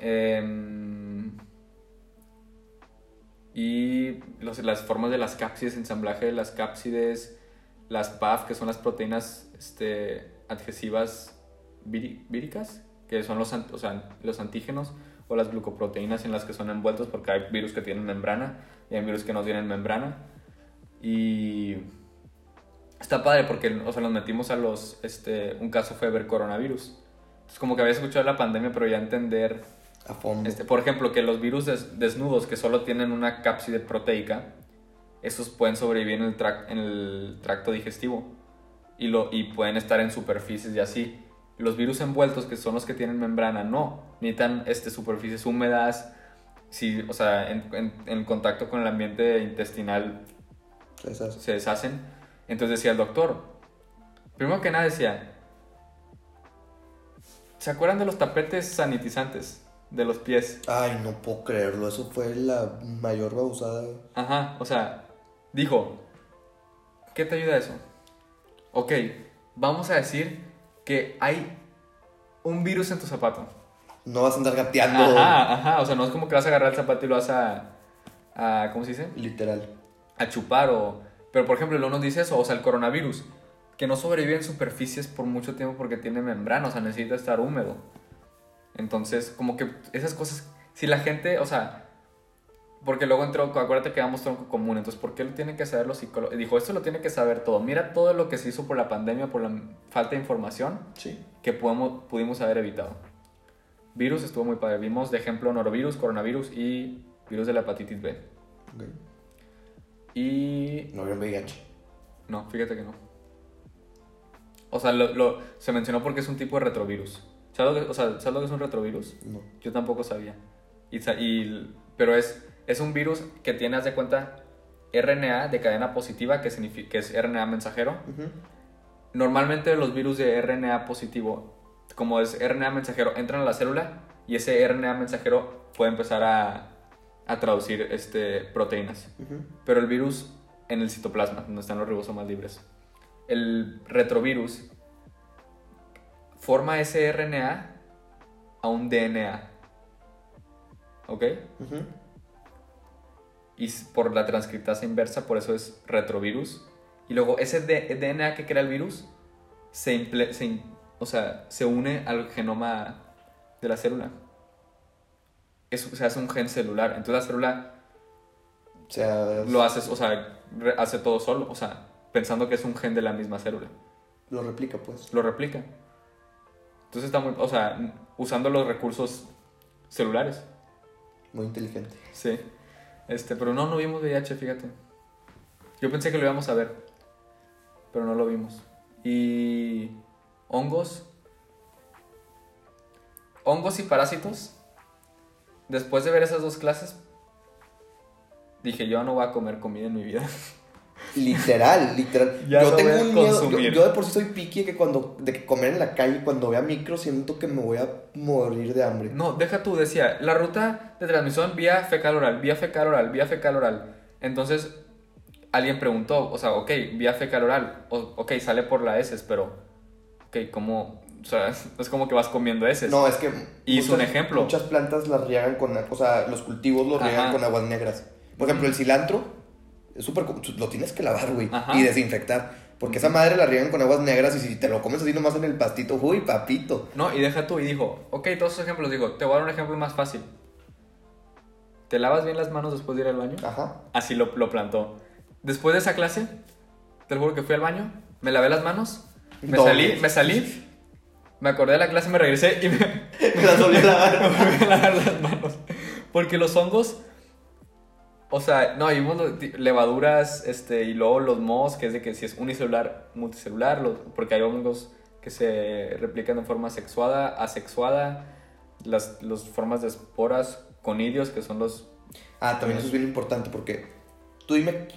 Em, y los- las formas de las cápsides, ensamblaje de las cápsides, las PAF, que son las proteínas este, adhesivas víri- víricas, que son los, o sea, los antígenos o las glucoproteínas en las que son envueltos, porque hay virus que tienen membrana y hay virus que no tienen membrana. Y está padre porque, o sea, nos metimos a los, este, un caso fue ver coronavirus. Es como que había escuchado la pandemia, pero ya entender, A fondo. este, por ejemplo, que los virus des- desnudos que solo tienen una cápside proteica, esos pueden sobrevivir en el, en el tracto digestivo y, lo, y pueden estar en superficies y así. Los virus envueltos, que son los que tienen membrana, no. Necesitan este, superficies húmedas, si, o sea, en, en- en contacto con el ambiente intestinal Esas. se deshacen. Entonces decía el doctor, primero que nada decía, ¿se acuerdan de los tapetes sanitizantes de los pies? Ay, no puedo creerlo. Eso fue la mayor babusada. Ajá, o sea, dijo, ¿qué te ayuda eso? Ok, vamos a decir que hay un virus en tu zapato. No vas a andar gateando. Ajá, ajá, o sea, no es como que vas a agarrar el zapato y lo vas a, a ¿cómo se dice? Literal. a chupar o... Pero por ejemplo, no nos dice eso, o sea, el coronavirus, que no sobrevive en superficies por mucho tiempo porque tiene membrana, o sea, necesita estar húmedo. Entonces, como que esas cosas, si la gente, o sea, porque luego entró, acuérdate que damos tronco común, entonces, ¿por qué lo tienen que saber los psicólogos? Dijo, esto lo tiene que saber todo. Mira todo lo que se hizo por la pandemia, por la falta de información, Sí. que podemos, pudimos haber evitado. Virus estuvo muy padre. Vimos de ejemplo norovirus, coronavirus y virus de la hepatitis B. Ok. Y No vieron VIH. No, fíjate que no. O sea, lo, lo- se mencionó porque es un tipo de retrovirus. ¿Sabes lo que, o sea, ¿sabes lo que es un retrovirus? No. Yo tampoco sabía. Y, pero es, es un virus que tiene, haz de cuenta, RNA de cadena positiva, que, signifi- que es RNA mensajero. Normalmente los virus de RNA positivo, como es RNA mensajero, entran a la célula y ese RNA mensajero puede empezar a, a traducir este, proteínas pero el virus en el citoplasma, donde están los ribosomas libres. El retrovirus forma ese RNA a un DNA. ¿Ok? Y por la transcriptasa inversa, por eso es retrovirus. Y luego ese DNA que crea el virus se, o sea, se une al genoma de la célula. Es, se hace un gen celular. Entonces la célula O sea, lo haces, o sea, hace todo solo, o sea, pensando que es un gen de la misma célula. lo replica, pues. Lo replica. Entonces está muy, o sea, usando los recursos celulares. Muy inteligente. Sí. Este, pero no, no vimos VIH, fíjate. Yo pensé que lo íbamos a ver, pero no lo vimos. Y hongos. Hongos y parásitos. Después de ver esas dos clases, dije, yo no voy a comer comida en mi vida. (laughs) Literal, literal. (laughs) Ya yo tengo un miedo. Yo, de por sí soy piqui que cuando de que comer en la calle, cuando vea micro, siento que me voy a morir de hambre. No, deja tú, decía, la ruta de transmisión vía fecal oral, vía fecal oral, vía fecal oral. Entonces, alguien preguntó, o sea, ok, vía fecal oral, o- ok, sale por la heces, pero, ok, ¿cómo? O sea, (laughs) es como que vas comiendo heces. No, es que. Y hizo un ejemplo. Muchas plantas las riegan con. O sea, los cultivos los riegan con aguas negras. Por ejemplo, el cilantro. Es súper. co- Lo tienes que lavar, güey. Y desinfectar. Porque esa madre la riegan con aguas negras y si te lo comes así nomás en el pastito, uy, papito. No, y deja tú, y dijo, ok, todos esos ejemplos, digo, te voy a dar un ejemplo más fácil. ¿Te lavas bien las manos después de ir al baño? Ajá. Así lo, lo plantó. Después de esa clase, te lo juro que fui al baño, me lavé las manos, me salí, me salí, me acordé de la clase, me regresé y me, (laughs) Me las volví a lavar. (laughs) me volví a lavar las manos. Porque los hongos, o sea, no, hay levaduras, este, y luego los mohos, que es de que si es unicelular, multicelular, los- porque hay hongos que se replican de forma sexuada, asexuada, las, las formas de esporas, conidios, que son los... Ah, también eso es bien importante porque tú dime,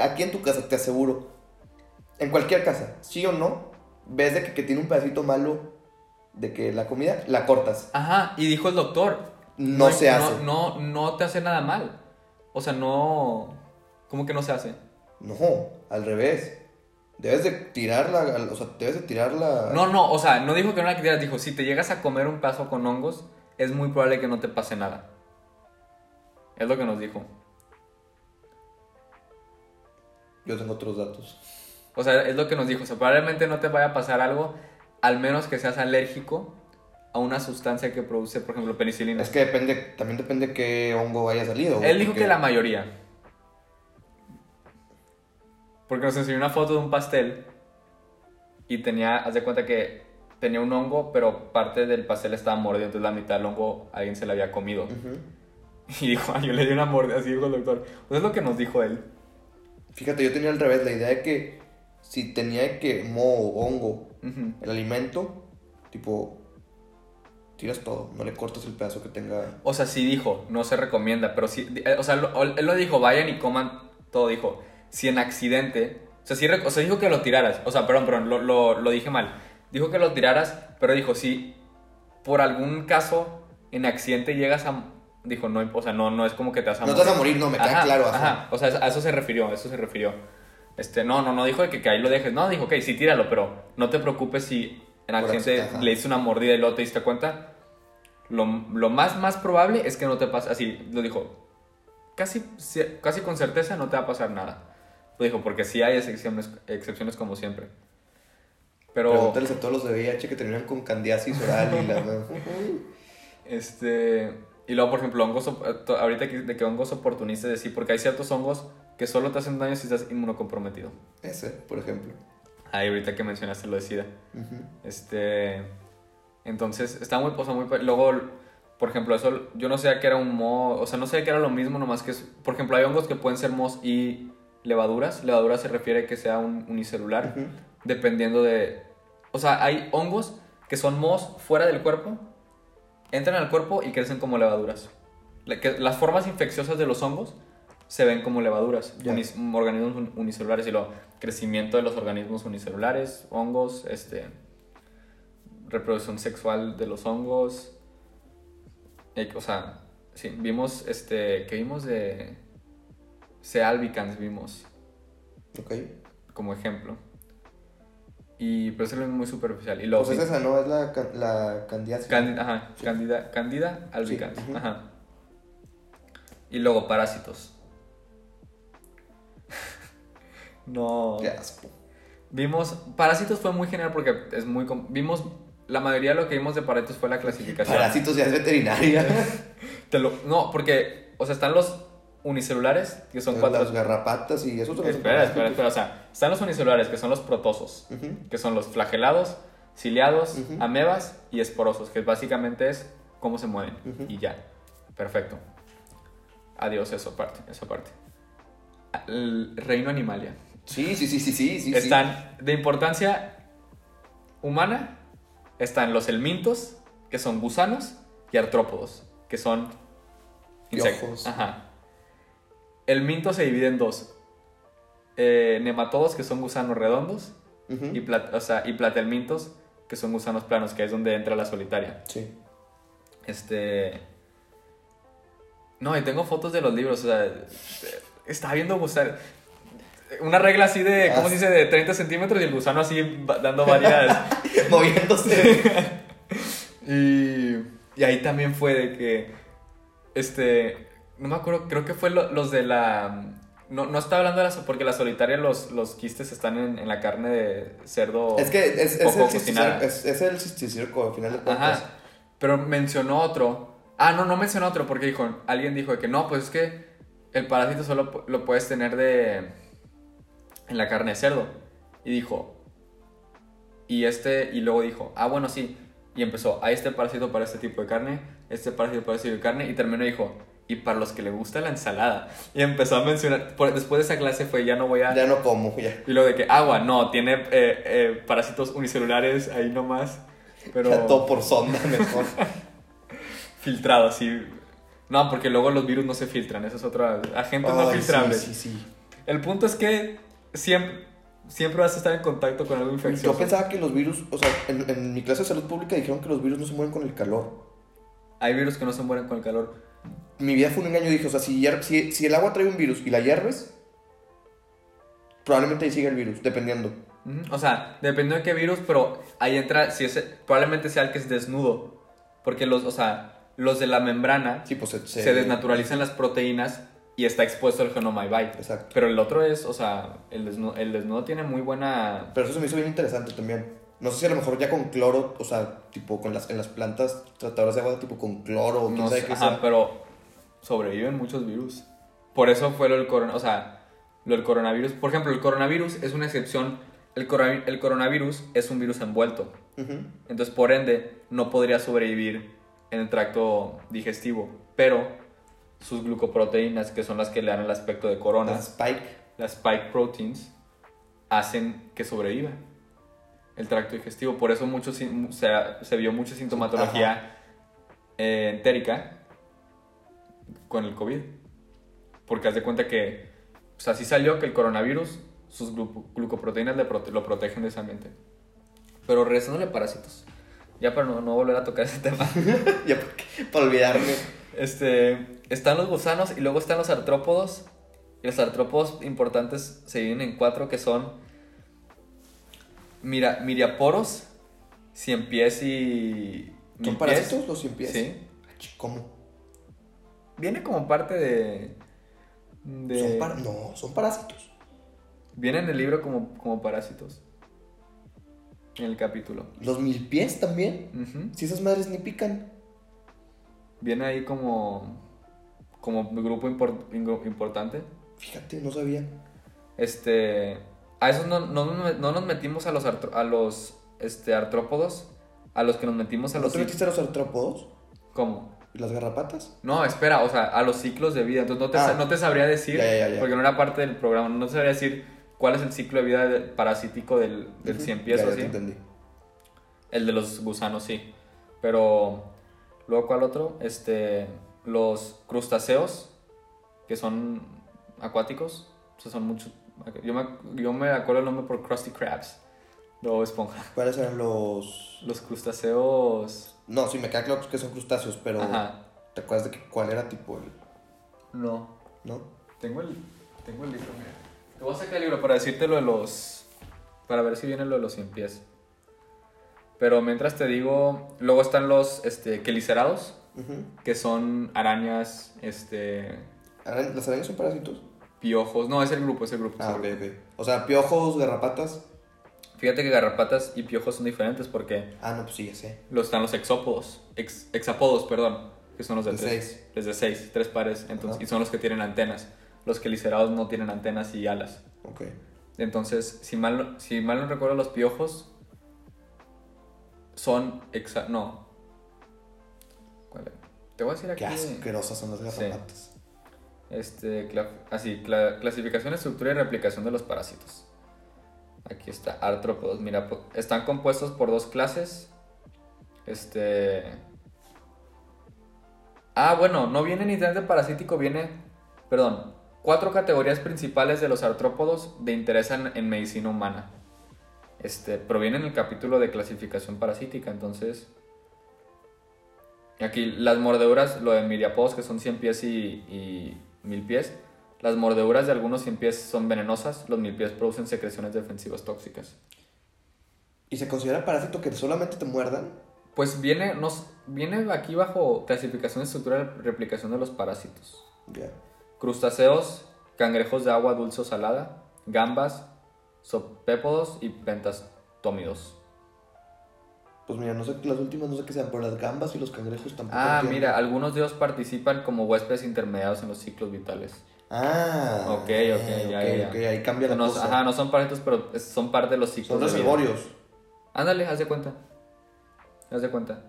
aquí en tu casa te aseguro, en cualquier casa, sí o no, ves de que, que tiene un pedacito malo de que la comida la cortas. Ajá, y dijo el doctor, No se hace. No, no te hace nada mal. O sea, no... ¿Cómo que no se hace? No, al revés. Debes de tirarla, o sea, debes de tirarla. No, no, o sea, no dijo que no la quitieras, dijo, si te llegas a comer un pedazo con hongos, es muy probable que no te pase nada. Es lo que nos dijo. Yo tengo otros datos. O sea, es lo que nos dijo. O sea, probablemente no te vaya a pasar algo al menos que seas alérgico a una sustancia que produce, por ejemplo, penicilina. Es que depende, también depende qué hongo haya salido. Él dijo porque- que la mayoría. Porque nos enseñó una foto de un pastel y tenía, haz de cuenta que tenía un hongo, pero parte del pastel estaba mordido, entonces la mitad del hongo alguien se la había comido. Y dijo, "Ay, yo le di una mordida, así dijo el doctor. Pues es lo que nos dijo él. Fíjate, yo tenía al revés, la idea de que si tenía que mo o hongo el alimento, tipo, tiras todo, no le cortas el pedazo que tenga. O sea, sí dijo, no se recomienda, pero sí, eh, o sea, lo- él lo dijo, vayan y coman todo, dijo, si en accidente, o sea, sí, o sea, dijo que lo tiraras, o sea, perdón, perdón, lo, lo, lo dije mal, dijo que lo tiraras, pero dijo, si por algún caso en accidente llegas a, dijo, no, o sea, no, no es como que te vas a No te vas a morir, no, me queda claro. Ajá, Ajá. o sea, a eso se refirió, a eso se refirió. Este, no, no, no dijo que, que ahí lo dejes, no, dijo, ok, sí, tíralo, pero no te preocupes si en accidente le hice una mordida y luego te diste cuenta. Lo, lo más, más probable es que no te pase, así lo dijo, casi, casi con certeza no te va a pasar nada. Lo dijo, porque sí hay excepciones, excepciones como siempre. Pero, Pregúntales a todos los de VIH que terminan con candidiasis oral y la. (laughs) este, y luego, por ejemplo, hongos, to- ahorita de que hongos oportunistas, decir, porque hay ciertos hongos que solo te hacen daño si estás inmunocomprometido. Ese, por ejemplo. Ahí ahorita que mencionaste lo de SIDA. Este. Entonces, está muy, o sea, muy. Luego, por ejemplo, eso, yo no sabía que era un mo. O sea, no sabía que era lo mismo, nomás que es. Por ejemplo, hay hongos que pueden ser mos y levaduras. Levadura se refiere que sea un unicelular, dependiendo de. O sea, hay hongos que son mos fuera del cuerpo, entran al cuerpo y crecen como levaduras. La- que- las formas infecciosas de los hongos se ven como levaduras, unis- organismos un- unicelulares y lo crecimiento de los organismos unicelulares, hongos, este reproducción sexual de los hongos. eh, o sea, sí, vimos este que vimos de C. albicans vimos Ok. como ejemplo. Y pero eso es muy superficial y luego Pues es esa, ¿no? Es la, la ajá, Sí. Candida, Candida albicans. Sí, ujú. ajá. Y luego parásitos. No. Qué asco. Vimos. Parásitos fue muy general porque es muy. Vimos. La mayoría de lo que vimos de parásitos fue la clasificación. Parásitos ya es veterinaria. (laughs) Te lo- no, porque. O sea, están los unicelulares, que son cuatro. Las garrapatas y eso también son Espera, espera, parásitos. espera. O sea, están los unicelulares, que son los protosos, que son los flagelados, ciliados, amebas y esporosos, que básicamente es cómo se mueven. Y ya. Perfecto. Adiós, eso aparte. Eso aparte. El reino animalia. Sí, sí, sí, sí, sí. Están de importancia humana. Están los helmintos, que son gusanos, y artrópodos, que son insectos. Ajá. El minto se divide en dos. Eh, nematodos, que son gusanos redondos, y, plat- o sea, y platelmintos, que son gusanos planos, que es donde entra la solitaria. Sí. Este. No, y tengo fotos de los libros, o sea. Estaba viendo gusano. Una regla así de, ¿cómo se dice? De 30 centímetros y el gusano así dando varias. (laughs) Moviéndose. (laughs) y, y ahí también fue de que. Este. No me acuerdo, creo que fue lo- los de la. No, no estaba hablando de la. Porque la solitaria, los, los quistes están en, en la carne de cerdo. es que es, es, poco el cocinada. es, es el cisticirco, al final de cuentas. Ajá. Pero mencionó otro. Ah, no, no mencionó otro porque dijo, alguien dijo de que no, pues es que el parásito solo lo puedes tener de en la carne de cerdo. Y dijo, y este, y luego dijo, ah, bueno, sí. Y empezó, hay este parásito para este tipo de carne, este parásito para este tipo de carne, y terminó y dijo, y para los que le gusta la ensalada. Y empezó a mencionar, por- después de esa clase fue, ya no voy a... Ya no como, ya. Y lo de que agua, no, tiene eh, eh, parásitos unicelulares ahí nomás. Pero Ya todo por sonda (laughs) mejor. filtrado, así. No, porque luego los virus no se filtran, eso es otra. Agentes no filtrables. Sí, sí, sí. El punto es que siempre, siempre vas a estar en contacto con algo infeccioso. Yo pensaba que los virus, o sea, en, en mi clase de salud pública dijeron que los virus no se mueren con el calor. Hay virus que no se mueren con el calor. Mi vida fue un engaño, dije, o sea, si, si, si el agua trae un virus y la hierves, probablemente ahí siga el virus, dependiendo. O sea, dependiendo de qué virus, pero ahí entra, si es, probablemente sea el que es desnudo. Porque los, o sea, los de la membrana Sí, pues se... se, desnaturalizan las proteínas y está expuesto el genoma y bye. Exacto. Pero el otro es, o sea, el desnudo, el desnudo tiene muy buena... Pero eso se me hizo bien interesante también. No sé si a lo mejor ya con cloro, o sea, tipo con las, en las plantas tratadoras de agua, tipo con cloro o No sé, qué ajá, sea. pero sobreviven muchos virus. Por eso fue lo del coronavirus. O sea, lo del coronavirus. Por ejemplo, el coronavirus es una excepción. El, corona- el coronavirus es un virus envuelto. Entonces, por ende, no podría sobrevivir en el tracto digestivo. Pero sus glucoproteínas, que son las que le dan el aspecto de corona, Las Spike. las spike proteins, hacen que sobreviva el tracto digestivo. Por eso mucho, se, se vio mucha sintomatología eh, entérica con el COVID. Porque haz de cuenta que, pues así salió que el coronavirus, sus glu- glucoproteínas le prote- lo protegen de ese ambiente. Pero regresándole parásitos. Ya para no, no volver a tocar ese tema. (laughs) ya, para olvidarme. Este, están los gusanos y luego están los artrópodos. Y los artrópodos importantes se dividen en cuatro que son mira, miriaporos, cien pies y ¿Son parásitos los cien pies? Sí. ¿Cómo? Viene como parte de, de Son par- No, son parásitos. viene en el libro como, como parásitos. En el capítulo. ¿Los mil pies también? Si esas madres ni pican. Viene ahí como como grupo importante. Fíjate, no sabía. Este. A esos no, no, nos- no nos metimos a los, a los este, artrópodos. A los que nos metimos a ¿No los. cic- metiste a los artrópodos? ¿Cómo? ¿Y las garrapatas? No, espera, o sea, a los ciclos de vida. Entonces no te, Ah. no te sabría decir. Ya, ya, ya. Porque no era parte del programa. No te sabría decir cuál es el ciclo de vida de- parasítico del, del cien pies o ya así. te entendí. El de los gusanos, sí. Pero. Luego, ¿cuál otro? Este. Los crustáceos. Que son acuáticos. O sea, son muchos. Yo me, yo me acuerdo el nombre por Krusty Krabs. Bob Esponja. (laughs) ¿Cuáles eran los...? Los crustáceos. No, sí, me queda claro que son crustáceos, pero... Ajá. ¿Te acuerdas de que, cuál era tipo el...? No. ¿No? Tengo el, tengo el libro, mira. Te voy a sacar el libro para decirte lo de los. Para ver si viene lo de los 100 pies. Pero mientras te digo. Luego están los este, quelicerados, que son arañas, este. ¿Las arañas son parásitos? piojos. No, es el grupo, es el grupo. Ah, el ok, grupo. ok. O sea, piojos, garrapatas... Fíjate que garrapatas y piojos son diferentes porque Ah, no, pues sí, ya sé. lo están los exópodos. Ex, hexapodos, perdón. Que son los de, De tres. seis. Desde seis, tres pares. Entonces, y son los que tienen antenas. Los quelicerados no tienen antenas y alas. Ok. Entonces, si mal, si mal no recuerdo, los piojos son exa No. ¿Cuál era? Te voy a decir aquí. Qué asquerosas son las garrapatas. Este, cla- así, cla- clasificación, estructura y replicación de los parásitos. Aquí está, artrópodos. Mira, están compuestos por dos clases. Este. Ah, bueno, no viene ni de parasítico, viene. Perdón. Cuatro categorías principales de los artrópodos de interés en, en medicina humana. Este, proviene en el capítulo de clasificación parasítica, entonces. Aquí las mordeduras, lo de miriapodos que son 100 pies y, y 1000 pies. Las mordeduras de algunos 100 pies son venenosas, los 1000 pies producen secreciones defensivas tóxicas. ¿Y se considera parásito que solamente te muerdan? Pues viene, nos, viene aquí bajo clasificación, estructura y replicación de los parásitos. Crustáceos, cangrejos de agua dulce o salada, gambas, sopépodos y pentastómidos. Pues mira, no sé, las últimas no sé qué sean, pero las gambas y los cangrejos tampoco. Ah, entiendo. mira, algunos de ellos participan como huéspedes intermediados en los ciclos vitales. Ah. Ok, ok, ya, ya, ya. ok, ahí cambia la No, cosa. ajá, no son parásitos, pero son parte de los ciclos. Son reservorios. Ándale, haz de cuenta. Haz de cuenta.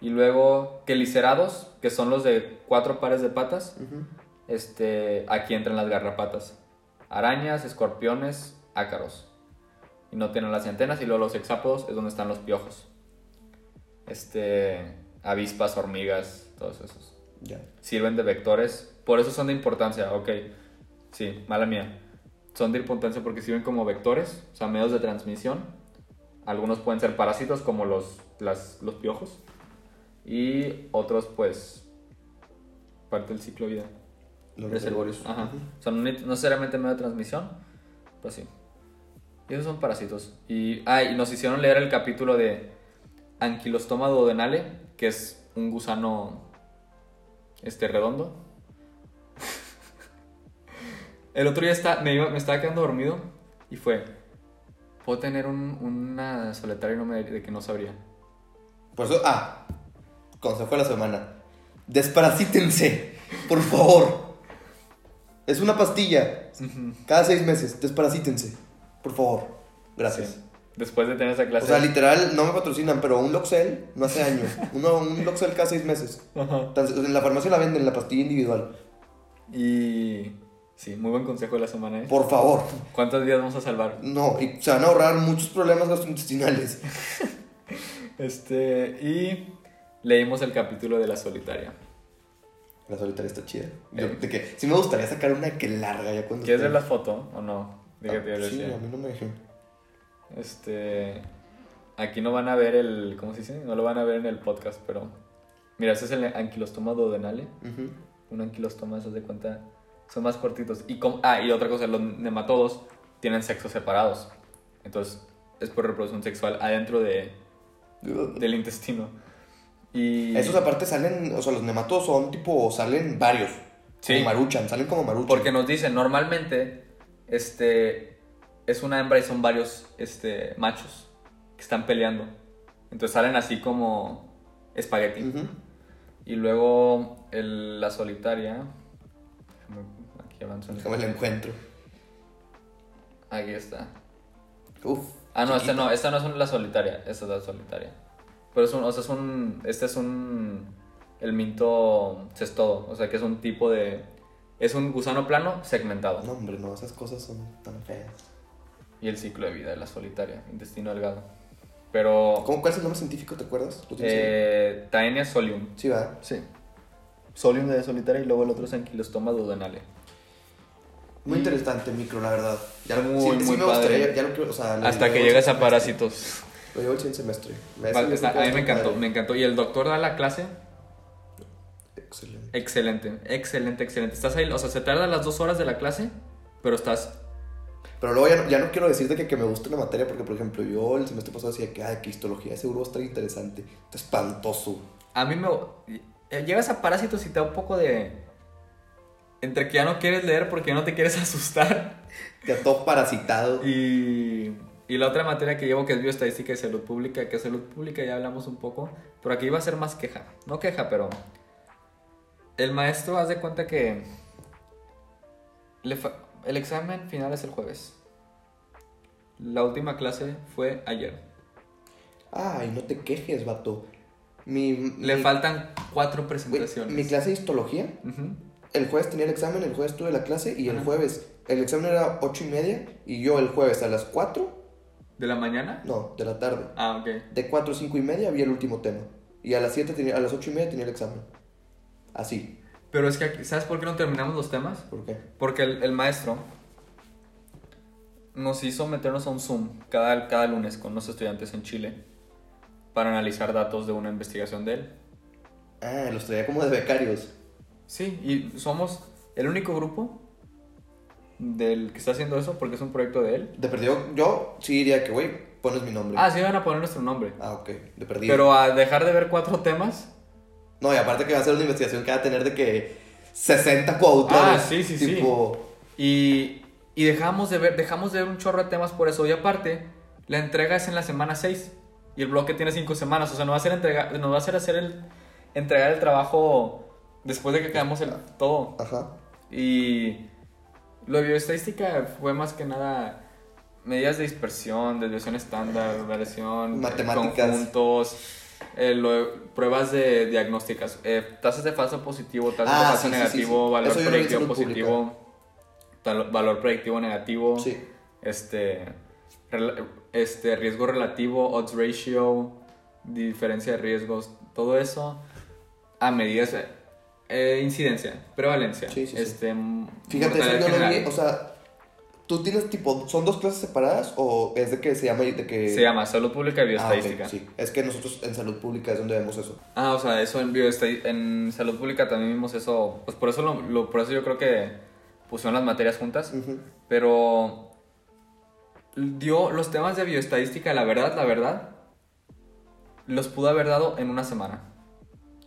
Y luego, quelicerados, que son los de cuatro pares de patas. Este, aquí entran las garrapatas. Arañas, escorpiones, ácaros. Y no tienen las antenas. Y luego los hexápodos es donde están los piojos. Este, avispas, hormigas, todos esos. Ya. Sirven de vectores. Por eso son de importancia, ok. Sí, mala mía. Son de importancia porque sirven como vectores, o sea, medios de transmisión. Algunos pueden ser parásitos como los, las- los piojos. Y otros, pues, parte del ciclo de vida. Los Reservorios. Ajá. Sea, no, ne- no necesariamente medio de transmisión, pero sí. Y esos son parásitos. Y, ah, y nos hicieron leer el capítulo de Anquilostoma duodenale, que es un gusano este redondo. (laughs) el otro día está, me, iba- me estaba quedando dormido y fue, Puedo tener un, una solitaria y no me de que no sabría. Por eso, ah, consejo de la semana. Desparasítense, por favor. Es una pastilla. Cada seis meses, desparasítense, por favor. Gracias. Sí. Después de tener esa clase. O sea, literal, no me patrocinan, pero un Loxel no hace año. (laughs) Uno, un Loxel cada seis meses. Ajá. En la farmacia la venden, la pastilla individual. Y. Sí, muy buen consejo de la semana, ¿eh? Por favor. ¿Cuántos días vamos a salvar? No, y se van a ahorrar muchos problemas gastrointestinales. (laughs) Este. Y. Leímos el capítulo de la solitaria. La solitaria está chida. De, de que sí me gustaría sacar una que larga ya cuando. ¿Quieres ver la foto o no? ¿De qué te Ah, Sí, decía? a mí no me dejé. Este. Aquí no van a ver el. ¿Cómo se dice? No lo van a ver en el podcast, pero. Mira, este es el anquilostoma duodenale. Ujú. Un anquilostoma, se de cuenta. Son más cortitos. Y com- ah, y otra cosa, los nematodos tienen sexos separados. Entonces, es por reproducción sexual adentro de, del intestino. Y. Esos aparte salen, o sea, los nematodos son tipo, salen varios. Sí. Como maruchan, salen como maruchan. Porque nos dicen, normalmente, este, es una hembra y son varios, este, machos que están peleando. Entonces salen así como espagueti. Y luego el- la solitaria, déjame- aquí avanzo. en el- encuentro. Aquí está. Uf. Ah, no, esta no, esta no es la solitaria, esta es la solitaria. Pero es un, o sea, es un, este es un, el minto cestodo, o sea que es un tipo de, es un gusano plano segmentado. No, hombre, no, esas cosas son tan feas. Y el ciclo de vida de la solitaria, intestino delgado. Pero, ¿Cómo, ¿Cuál es el nombre científico, te acuerdas? Eh, Taenia solium. Sí, va. Sí. Solium de solitaria y luego el otro es anquilostoma duodenale. Muy interesante, micro, la verdad. Ya, Muy, sí, sí muy me padre. gustaría, ya, ya lo quiero, o sea, lo- Hasta que llegas a parásitos. Lo llevo el semestre. Me a mí me encantó, me encantó. Y el doctor da la clase Excelente. excelente, excelente, excelente. Estás ahí, o sea, se tarda las dos horas de la clase, pero estás Pero luego ya no, ya no quiero decirte que, que me gusta una materia porque, por ejemplo, yo el semestre pasado decía que, ah, que histología seguro va a estar interesante. Está espantoso. A mí me... eh, Llegas a parásitos y te da un poco de... Entre que ya no quieres leer porque no te quieres (laughs) asustar. Ya todo parasitado. Y, y la otra materia que llevo que es bioestadística y salud pública, que salud pública ya hablamos un poco, pero aquí iba a ser más queja. No queja, pero... El maestro, haz de cuenta que... le el examen final es el jueves. La última clase fue ayer. Ay, no te quejes, vato. Mi, Le mi- faltan cuatro presentaciones. mi clase de histología, el jueves tenía el examen, el jueves tuve la clase y el jueves, el examen era ocho y media y yo el jueves a las 4, ¿De la mañana? no, de la tarde, Ah, ok. de 4 a 5 y media había el último tema. Y a las 7 tenía, a las 8 y media tenía el examen. Así. Pero es que, aquí- ¿sabes por qué no terminamos los temas? ¿Por qué? Porque el, el maestro nos hizo meternos a un Zoom cada, cada lunes con unos estudiantes en Chile para analizar datos de una investigación de él. Ah, los traía como de becarios. Sí, y somos el único grupo del que está haciendo eso porque es un proyecto de él. De perdido, yo sí diría que, güey, pones mi nombre. Ah, sí, van a poner nuestro nombre. Ah, ok, de perdido. Pero a dejar de ver cuatro temas. No, y aparte que va a ser una investigación que va a tener de que 60 coautores. Ah, sí, sí, sí. Y, y dejamos de ver, dejamos de ver un chorro de temas por eso. Y aparte, la entrega es en la semana 6 y el bloque tiene 5 semanas. O sea, nos va a hacer, entrega, nos va a hacer hacer el, entregar el trabajo después de que acabemos el todo. Ajá. Y lo de bioestadística fue más que nada medidas de dispersión, desviación estándar, variación, Matemáticas. conjuntos, eh, lo pruebas de diagnósticas, eh, tasas de falso positivo, tasas Ah, de falso sí, sí, sí, negativo, sí. valor predictivo positivo, tal- valor predictivo negativo, este, este riesgo relativo, odds ratio, diferencia de riesgos, todo eso a medidas eh, incidencia, prevalencia, este Fíjate, eso yo lo vi, o sea, tú tienes tipo, ¿son dos clases separadas o es de que se llama, de que... se llama salud pública y Ah, bioestadística. sí, es que nosotros en salud pública es donde vemos eso. Ah, o sea, eso en bioestadi- en salud pública también vimos eso, pues por eso lo, lo- por eso yo creo que pusieron las materias juntas, pero dio los temas de bioestadística, la verdad, la verdad, los pudo haber dado en una semana.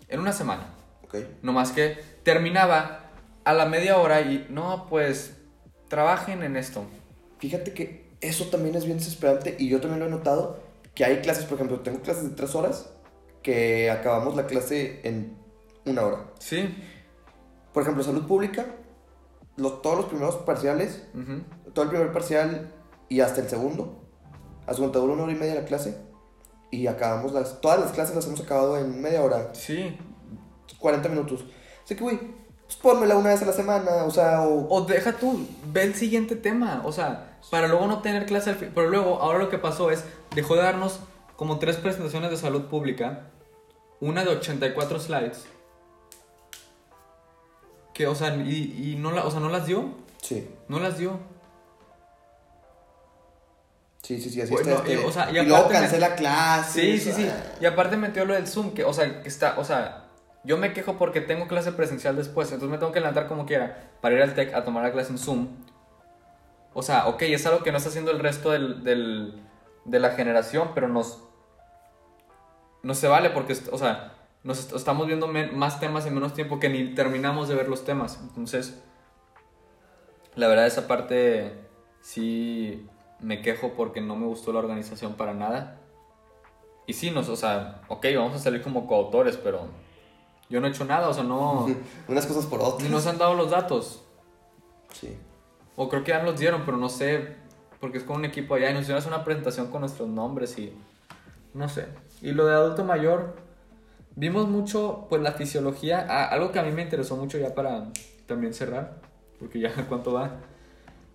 En una semana. Ok. No más que terminaba a la media hora y no, pues trabajen en esto. Fíjate que eso también es bien desesperante y yo también lo he notado, que hay clases, por ejemplo, tengo clases de tres horas que acabamos la clase en una hora. Sí. Por ejemplo, salud pública, los, todos los primeros parciales, todo el primer parcial y hasta el segundo, a su cuenta una hora y media la clase y acabamos las, todas las clases las hemos acabado en media hora, Sí. 40 minutos. Así que, güey, pues pónmela una vez a la semana, o sea, o... O deja tú, ve el siguiente tema. O sea, para luego no tener clase al fin. Pero luego, ahora lo que pasó es, dejó de darnos como tres presentaciones de salud pública. Una de 84 slides. Que, o sea, y, y no, la, o sea, no las dio. Sí, No las dio. sí, sí, sí, así Bueno, está. y, este, o sea, y y luego aparte me- cancela clases. Sí, sí, sí. ah. Y aparte metió lo del Zoom, que, o sea, que está, o sea, yo me quejo porque tengo clase presencial después, entonces me tengo que levantar como quiera para ir al TEC a tomar la clase en Zoom. O sea, ok, es algo que no está haciendo el resto del, de la generación, pero nos... No se vale porque, o sea, nos est- estamos viendo más temas en menos tiempo que ni terminamos de ver los temas. Entonces, la verdad esa parte sí me quejo porque no me gustó la organización para nada. Y sí, nos, o sea, ok, vamos a salir como coautores, pero yo no he hecho nada, o sea, no... (laughs) Unas cosas por otras. ni nos han dado los datos. Sí. O creo que ya nos dieron, pero no sé, porque es con un equipo allá y nos hicieron una presentación con nuestros nombres y no sé. Y lo de adulto mayor, vimos mucho, pues la fisiología, ah, algo que a mí me interesó mucho ya para también cerrar, porque ya (laughs) cuánto va,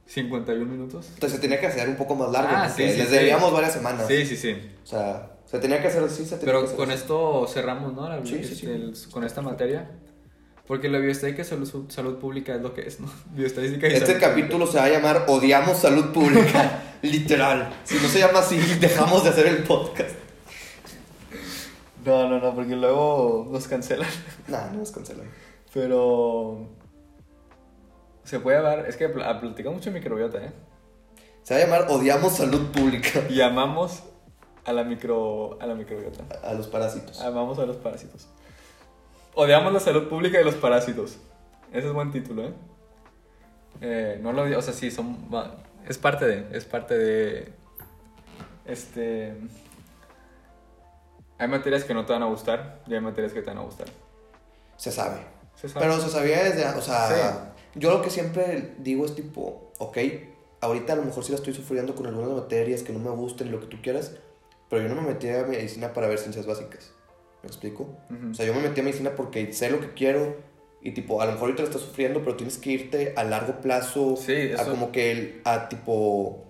51 minutos. Entonces se tenía que hacer un poco más largo. Ah, sí, sí, les sí. debíamos varias semanas. Sí, sí, sí. O sea, se tenía que hacer así, se tenía que Pero hacer con así. esto cerramos, ¿no? La- Sí, sí, este, sí. el- con esta materia. Porque la bioestética y salud, salud pública es lo que es, ¿no? (laughs) Bioestadística y Este salud capítulo se va a llamar Odiamos Salud Pública. (laughs) Literal. Si no se llama así, (laughs) dejamos de hacer el podcast. No, no, no, porque luego nos cancelan. Nah, no nos cancelan. Pero. Se puede hablar. Es que pl- platicamos mucho de microbiota, ¿eh? Se va a llamar Odiamos Salud Pública. Y amamos a la, micro, a la microbiota. A los parásitos. Amamos a los parásitos. Odiamos la salud pública y los parásitos. Ese es buen título, ¿eh? Eh, no lo o sea, sí, son. Es parte de. Es parte de. Este. Hay materias que no te van a gustar y hay materias que te van a gustar. Se sabe. ¿Se sabe? Pero se sabía desde. O sea, Sí. yo lo que siempre digo es tipo, ok, ahorita a lo mejor sí la estoy sufriendo con algunas materias que no me gusten y lo que tú quieras, pero yo no me metí a medicina para ver ciencias básicas. ¿Me explico? Ujú. O sea, yo me metí a medicina porque sé lo que quiero y tipo, a lo mejor ahorita lo estás sufriendo, pero tienes que irte a largo plazo, Sí, a eso- como que, el- a tipo,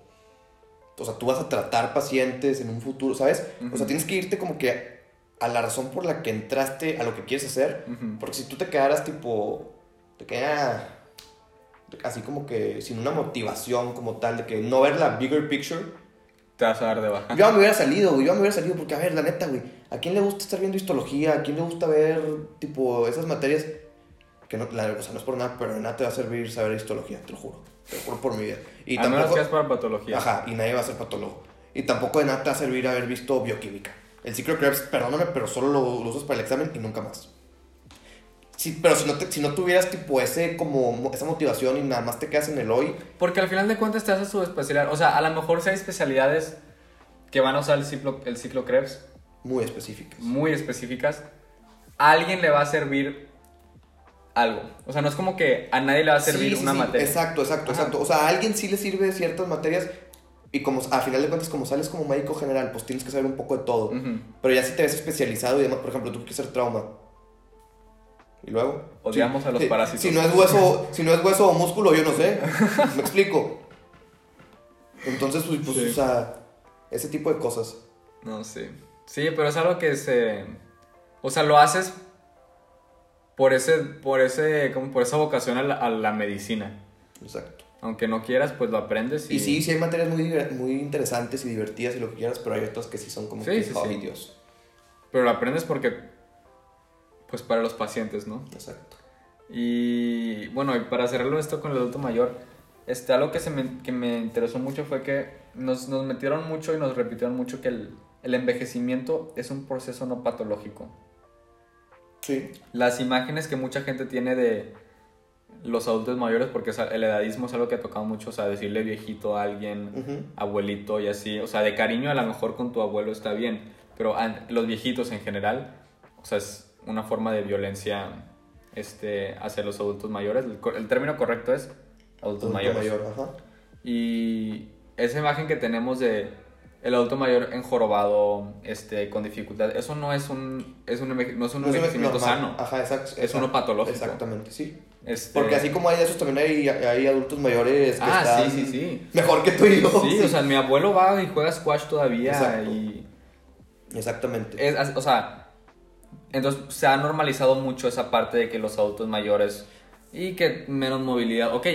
o sea, tú vas a tratar pacientes en un futuro, ¿sabes? O Ujú. sea, tienes que irte como que a la razón por la que entraste a lo que quieres hacer, Ujú. porque si tú te quedaras tipo, te queda así como que sin una motivación como tal, de que no ver la bigger picture, Te vas a dar de baja. yo ya me hubiera salido, güey. Yo ya me hubiera salido porque, a ver, la neta, güey. ¿A quién le gusta estar viendo histología? ¿A quién le gusta ver, tipo, esas materias? Que no, la, o sea, no es por nada, pero de nada te va a servir saber histología, te lo juro. Te lo juro por mi vida. Y a menos tampoco. que es para patología. Ajá, y nadie va a ser patólogo. Y tampoco de nada te va a servir haber visto bioquímica. El ciclo de Krebs, perdóname, pero solo lo, lo usas para el examen y nunca más. Sí, pero si no, te- si no tuvieras, tipo, ese, como, mo- esa motivación y nada más te quedas en el hoy, Porque al final de cuentas te haces su especialidad. O sea, a lo mejor si hay especialidades que van a usar el ciclo, el ciclo Krebs muy específicas. muy específicas, a alguien le va a servir algo. O sea, no es como que a nadie le va a servir Sí, sí, una sí, materia. Exacto, exacto, Ajá. exacto. O sea, a alguien sí le sirve ciertas materias y como a final de cuentas, como sales como médico general, pues tienes que saber un poco de todo. Ujú. Pero ya si te ves especializado y demás, por ejemplo, tú quieres hacer trauma. Y luego. Odiamos a los si- parásitos. Si no es hueso, si no es hueso o músculo, yo no sé. Me explico. Entonces, pues, pues, Sí. o sea, ese tipo de cosas. No, sí. Sí, pero es algo que se... O sea, lo haces por ese, por ese, como por esa vocación a la, a la medicina. Exacto. Aunque no quieras, pues lo aprendes y... Y sí, sí hay materias muy, muy interesantes y divertidas y lo que quieras, pero hay otras que sí son como Sí, que sí, sí. Dios. Pero lo aprendes porque... Pues para los pacientes, ¿no? Exacto. Y bueno, y para cerrarlo esto con el adulto mayor, este, algo que, se me, que me interesó mucho fue que nos, nos metieron mucho y nos repitieron mucho que el, el envejecimiento es un proceso no patológico. Sí. Las imágenes que mucha gente tiene de los adultos mayores, porque el edadismo es algo que ha tocado mucho, o sea, decirle viejito a alguien, Ujú. abuelito y así, o sea, de cariño a lo mejor con tu abuelo está bien, pero los viejitos en general, o sea, es una forma de violencia este, hacia los adultos mayores. El, término correcto es adultos Adulto mayores. mayor, ajá. Y esa imagen que tenemos de el adulto mayor enjorobado, este, con dificultad, eso no es un, es un, no es un No envejecimiento sano. Ajá. Es uno patológico. Exactamente, sí. Este- Porque así como hay esos, también hay, hay adultos mayores que Ah, están sí, sí, sí. mejor que tú y yo. Sí, o sea, mi abuelo va y juega squash todavía Exacto. y... Exactamente. Es, o sea, entonces se ha normalizado mucho esa parte de que los adultos mayores y que menos movilidad. Ok,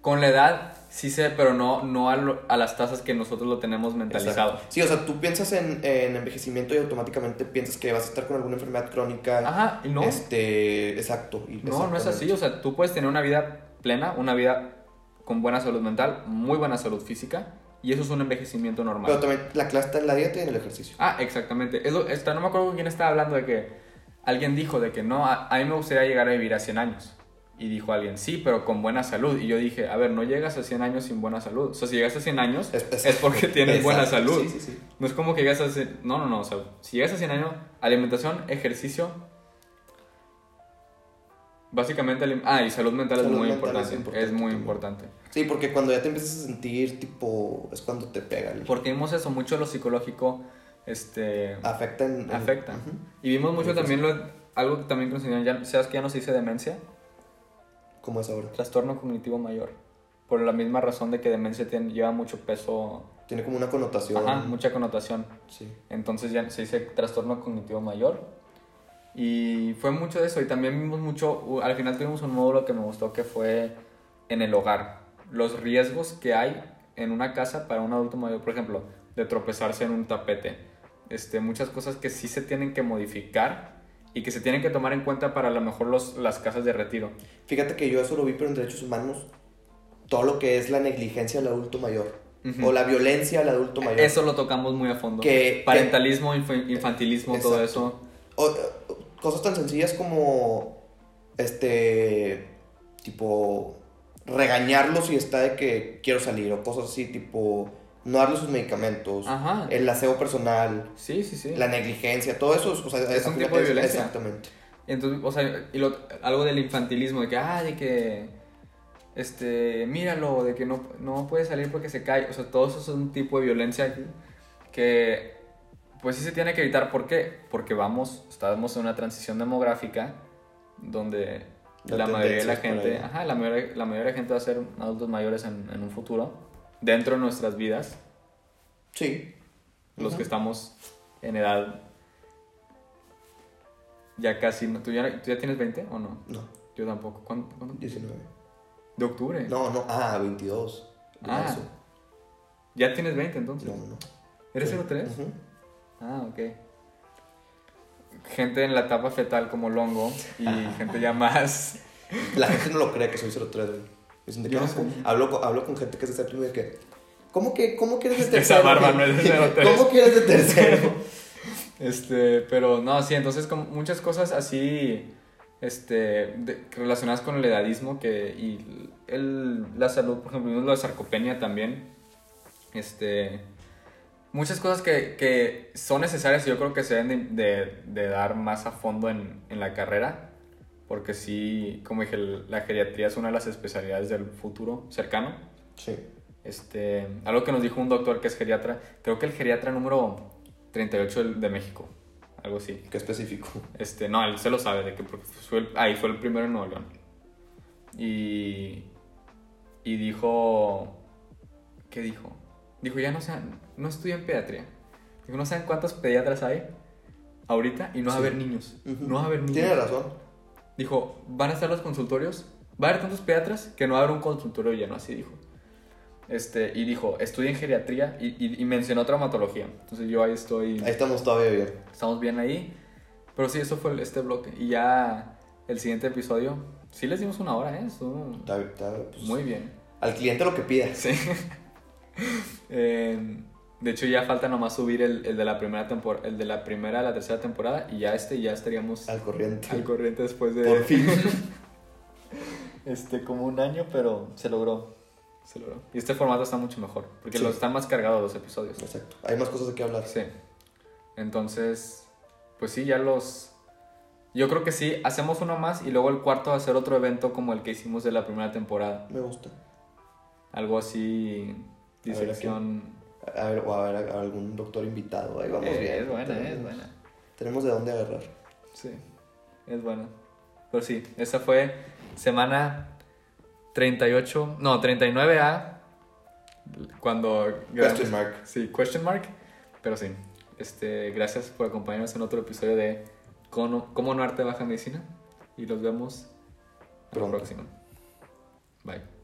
con la edad sí sé, pero no, no a, lo- a las tasas que nosotros lo tenemos mentalizado. Exacto. Sí, o sea, tú piensas en, en envejecimiento y automáticamente piensas que vas a estar con alguna enfermedad crónica. Ajá, y no. Este, exacto. No, no es así. O sea, tú puedes tener una vida plena, una vida con buena salud mental, muy buena salud física, y eso es un envejecimiento normal. Pero también la clase está en la dieta y en el ejercicio. Ah, exactamente. Es lo- está, no me acuerdo con quién estaba hablando de que alguien dijo de que no, a, a mí me gustaría llegar a vivir a 100 años. Y dijo alguien, sí, pero con buena salud. Y yo dije, a ver, no llegas a 100 años sin buena salud. O sea, si llegas a 100 años Es- es, es- porque tienes buena salud. Sí, sí, sí. No es como que llegas a... cien- No, no, no. O sea, si llegas a 100 años, alimentación, ejercicio... Básicamente, ah, y salud mental Salud es muy mental es importante. Es, muy importante. Sí, porque cuando ya te empiezas a sentir, tipo, es cuando te pega. el- Porque vimos eso, mucho lo psicológico, este... Afecta en... afecta. Ujú. Y vimos mucho también lo, algo que también nos enseñaron, ya, ¿sabes que ya no se dice demencia? ¿Cómo es ahora? Trastorno cognitivo mayor. Por la misma razón de que demencia tiene- lleva mucho peso, Tiene como una connotación. ajá, mucha connotación. Sí. Entonces ya se dice trastorno cognitivo mayor. Y fue mucho de eso. Y también vimos mucho, al final tuvimos un módulo que me gustó que fue en el hogar. Los riesgos que hay en una casa para un adulto mayor, por ejemplo, de tropezarse en un tapete. Este, muchas cosas que sí se tienen que modificar y que se tienen que tomar en cuenta para a lo mejor los, las casas de retiro. Fíjate que yo eso lo vi, pero en derechos humanos, todo lo que es la negligencia al adulto mayor. Ujú. O la violencia al adulto mayor. Eso lo tocamos muy a fondo. Que- Parentalismo, infa- infantilismo, todo Exacto. eso. O, cosas tan sencillas como, este, tipo, regañarlos si está de que quiero salir. O cosas así, tipo, no darle sus medicamentos. Ajá. El aseo personal. Sí, sí, sí. La negligencia, todo eso, o sea, Es un tipo de violencia. Exactamente. Entonces, o sea, y lo- algo del infantilismo, de que, ah, de que, este, míralo, de que no, no puede salir porque se cae. O sea, todo eso es un tipo de violencia que, pues sí se tiene que evitar. ¿Por qué? Porque vamos, estamos en una transición demográfica donde La la, mayoría de la gente, ajá, la mayoría, la mayoría de la gente va a ser adultos mayores en, en un futuro, dentro de nuestras vidas, Sí. los Ujú. que estamos en edad ya casi. ¿Tú, ya, ¿Tú ya tienes 20 o no? No, Yo tampoco. ¿Cuándo? cuándo? 19. ¿De octubre? No, no, ah, 22. De Ah, marzo. ¿Ya tienes 20 entonces? No, no. ¿Eres Sí. 03? Ujú. Ah, ok. Gente en la etapa fetal como Longo y (laughs) gente ya más... La gente no lo cree que soy 03, güey. Hablo, con- hablo con gente que es de séptimo y de que, ¿cómo que, cómo que eres de (laughs) Esa tercero? barba no es de 03. ¿Cómo que eres de tercero? (laughs) Este, pero no, sí, entonces como muchas cosas así este, de- relacionadas con el edadismo que, y el, la salud, por ejemplo, lo de sarcopenia también. Este, muchas cosas que, que son necesarias y yo creo que se deben de, de- de dar más a fondo en, en la carrera. Porque sí, como dije, la geriatría es una de las especialidades del futuro cercano. Sí. Este, algo que nos dijo un doctor que es geriatra, creo que el geriatra número 38 del- de México, algo así. Qué específico. Este, no, él se lo sabe, de que porque fue el- ahí fue el primero en Nuevo León. Y, y dijo, ¿qué dijo? Dijo, ya no sean, no estudian pediatría. Dijo, no saben cuántos pediatras hay ahorita y no va a Sí. haber niños. Ujú. No va a haber niños. Tiene razón. Dijo, van a estar los consultorios, va a haber tantos pediatras que no va a haber un consultorio lleno, así dijo. Este, y dijo, estudien geriatría y, y- y mencionó traumatología. Entonces yo ahí estoy, Ahí estamos todavía bien. estamos bien ahí. Pero sí, eso fue este bloque. Y ya el siguiente episodio, sí les dimos una hora, ¿eh? Estuvo Está- está, pues, muy bien. Al cliente lo que pida. Sí. (laughs) Eh, de hecho ya falta nomás subir el, el de la primera temporada, el de la primera a la tercera temporada y ya este ya estaríamos Al corriente. al corriente después de... Por fin. (laughs) este, como un año, pero se logró. Se logró. Y este formato está mucho mejor, porque Sí. los están más cargados los episodios. Exacto. Hay más cosas de qué hablar. Sí. Entonces, pues sí, ya los... Yo creo que sí, hacemos uno más y luego el cuarto ser otro evento como el que hicimos de la primera temporada. Me gusta. Algo así, ver, ¿a disección... A ver, o a ver a algún doctor invitado. Ahí vamos Eh, bien. es buena, tenemos, es buena. Tenemos de dónde agarrar. Sí, es buena. Pero sí, esa fue semana 38, no, 39A, cuando... Question mark. Sí, question mark. Pero sí, este, gracias por acompañarnos en otro episodio de Cómo, cómo no arte baja medicina. Y los vemos en la Pronto. próxima. Bye.